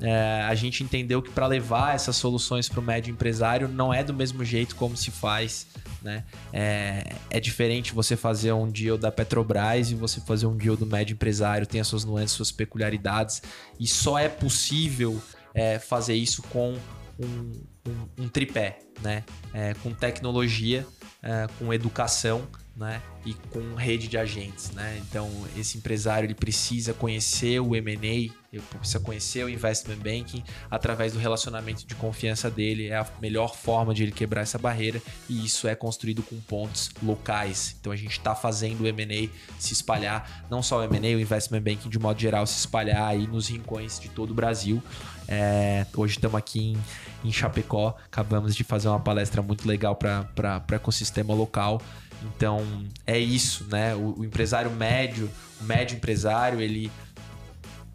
É, a gente entendeu que para levar essas soluções para o médio empresário não é do mesmo jeito como se faz né? É, é diferente você fazer um deal da Petrobras e você fazer um deal do médio empresário, tem as suas nuances, suas peculiaridades, e só é possível é, fazer isso com um, um, um tripé, né? É, com tecnologia, é, com educação né? E com rede de agentes, né? Então, esse empresário ele precisa conhecer o M&A, ele precisa conhecer o investment banking através do relacionamento de confiança dele, é a melhor forma de ele quebrar essa barreira e isso é construído com pontos locais. Então, a gente está fazendo o M&A se espalhar, não só o M&A, o investment banking de modo geral se espalhar aí nos rincões de todo o Brasil. É, hoje estamos aqui em, em Chapecó, acabamos de fazer uma palestra muito legal para o ecossistema local. Então é isso, né? O, o, empresário médio, o médio empresário, ele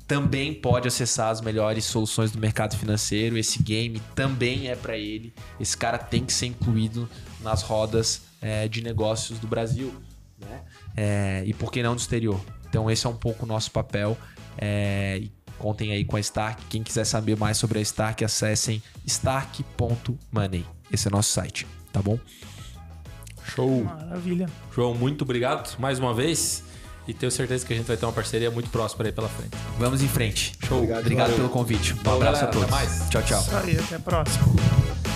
também pode acessar as melhores soluções do mercado financeiro. Esse game também é para ele. Esse cara tem que ser incluído nas rodas é, de negócios do Brasil, né? É, e por que não do exterior? Então esse é um pouco o nosso papel. É, contem aí com a Stark. Quem quiser saber mais sobre a Stark, acessem stark.money. Esse é nosso site, tá bom? Show. Maravilha. João, muito obrigado mais uma vez. E tenho certeza que a gente vai ter uma parceria muito próspera aí pela frente. Vamos em frente. Show. Obrigado, obrigado pelo convite. Um abraço galera, a todos. Até mais. Tchau, tchau. Isso aí, até a próxima.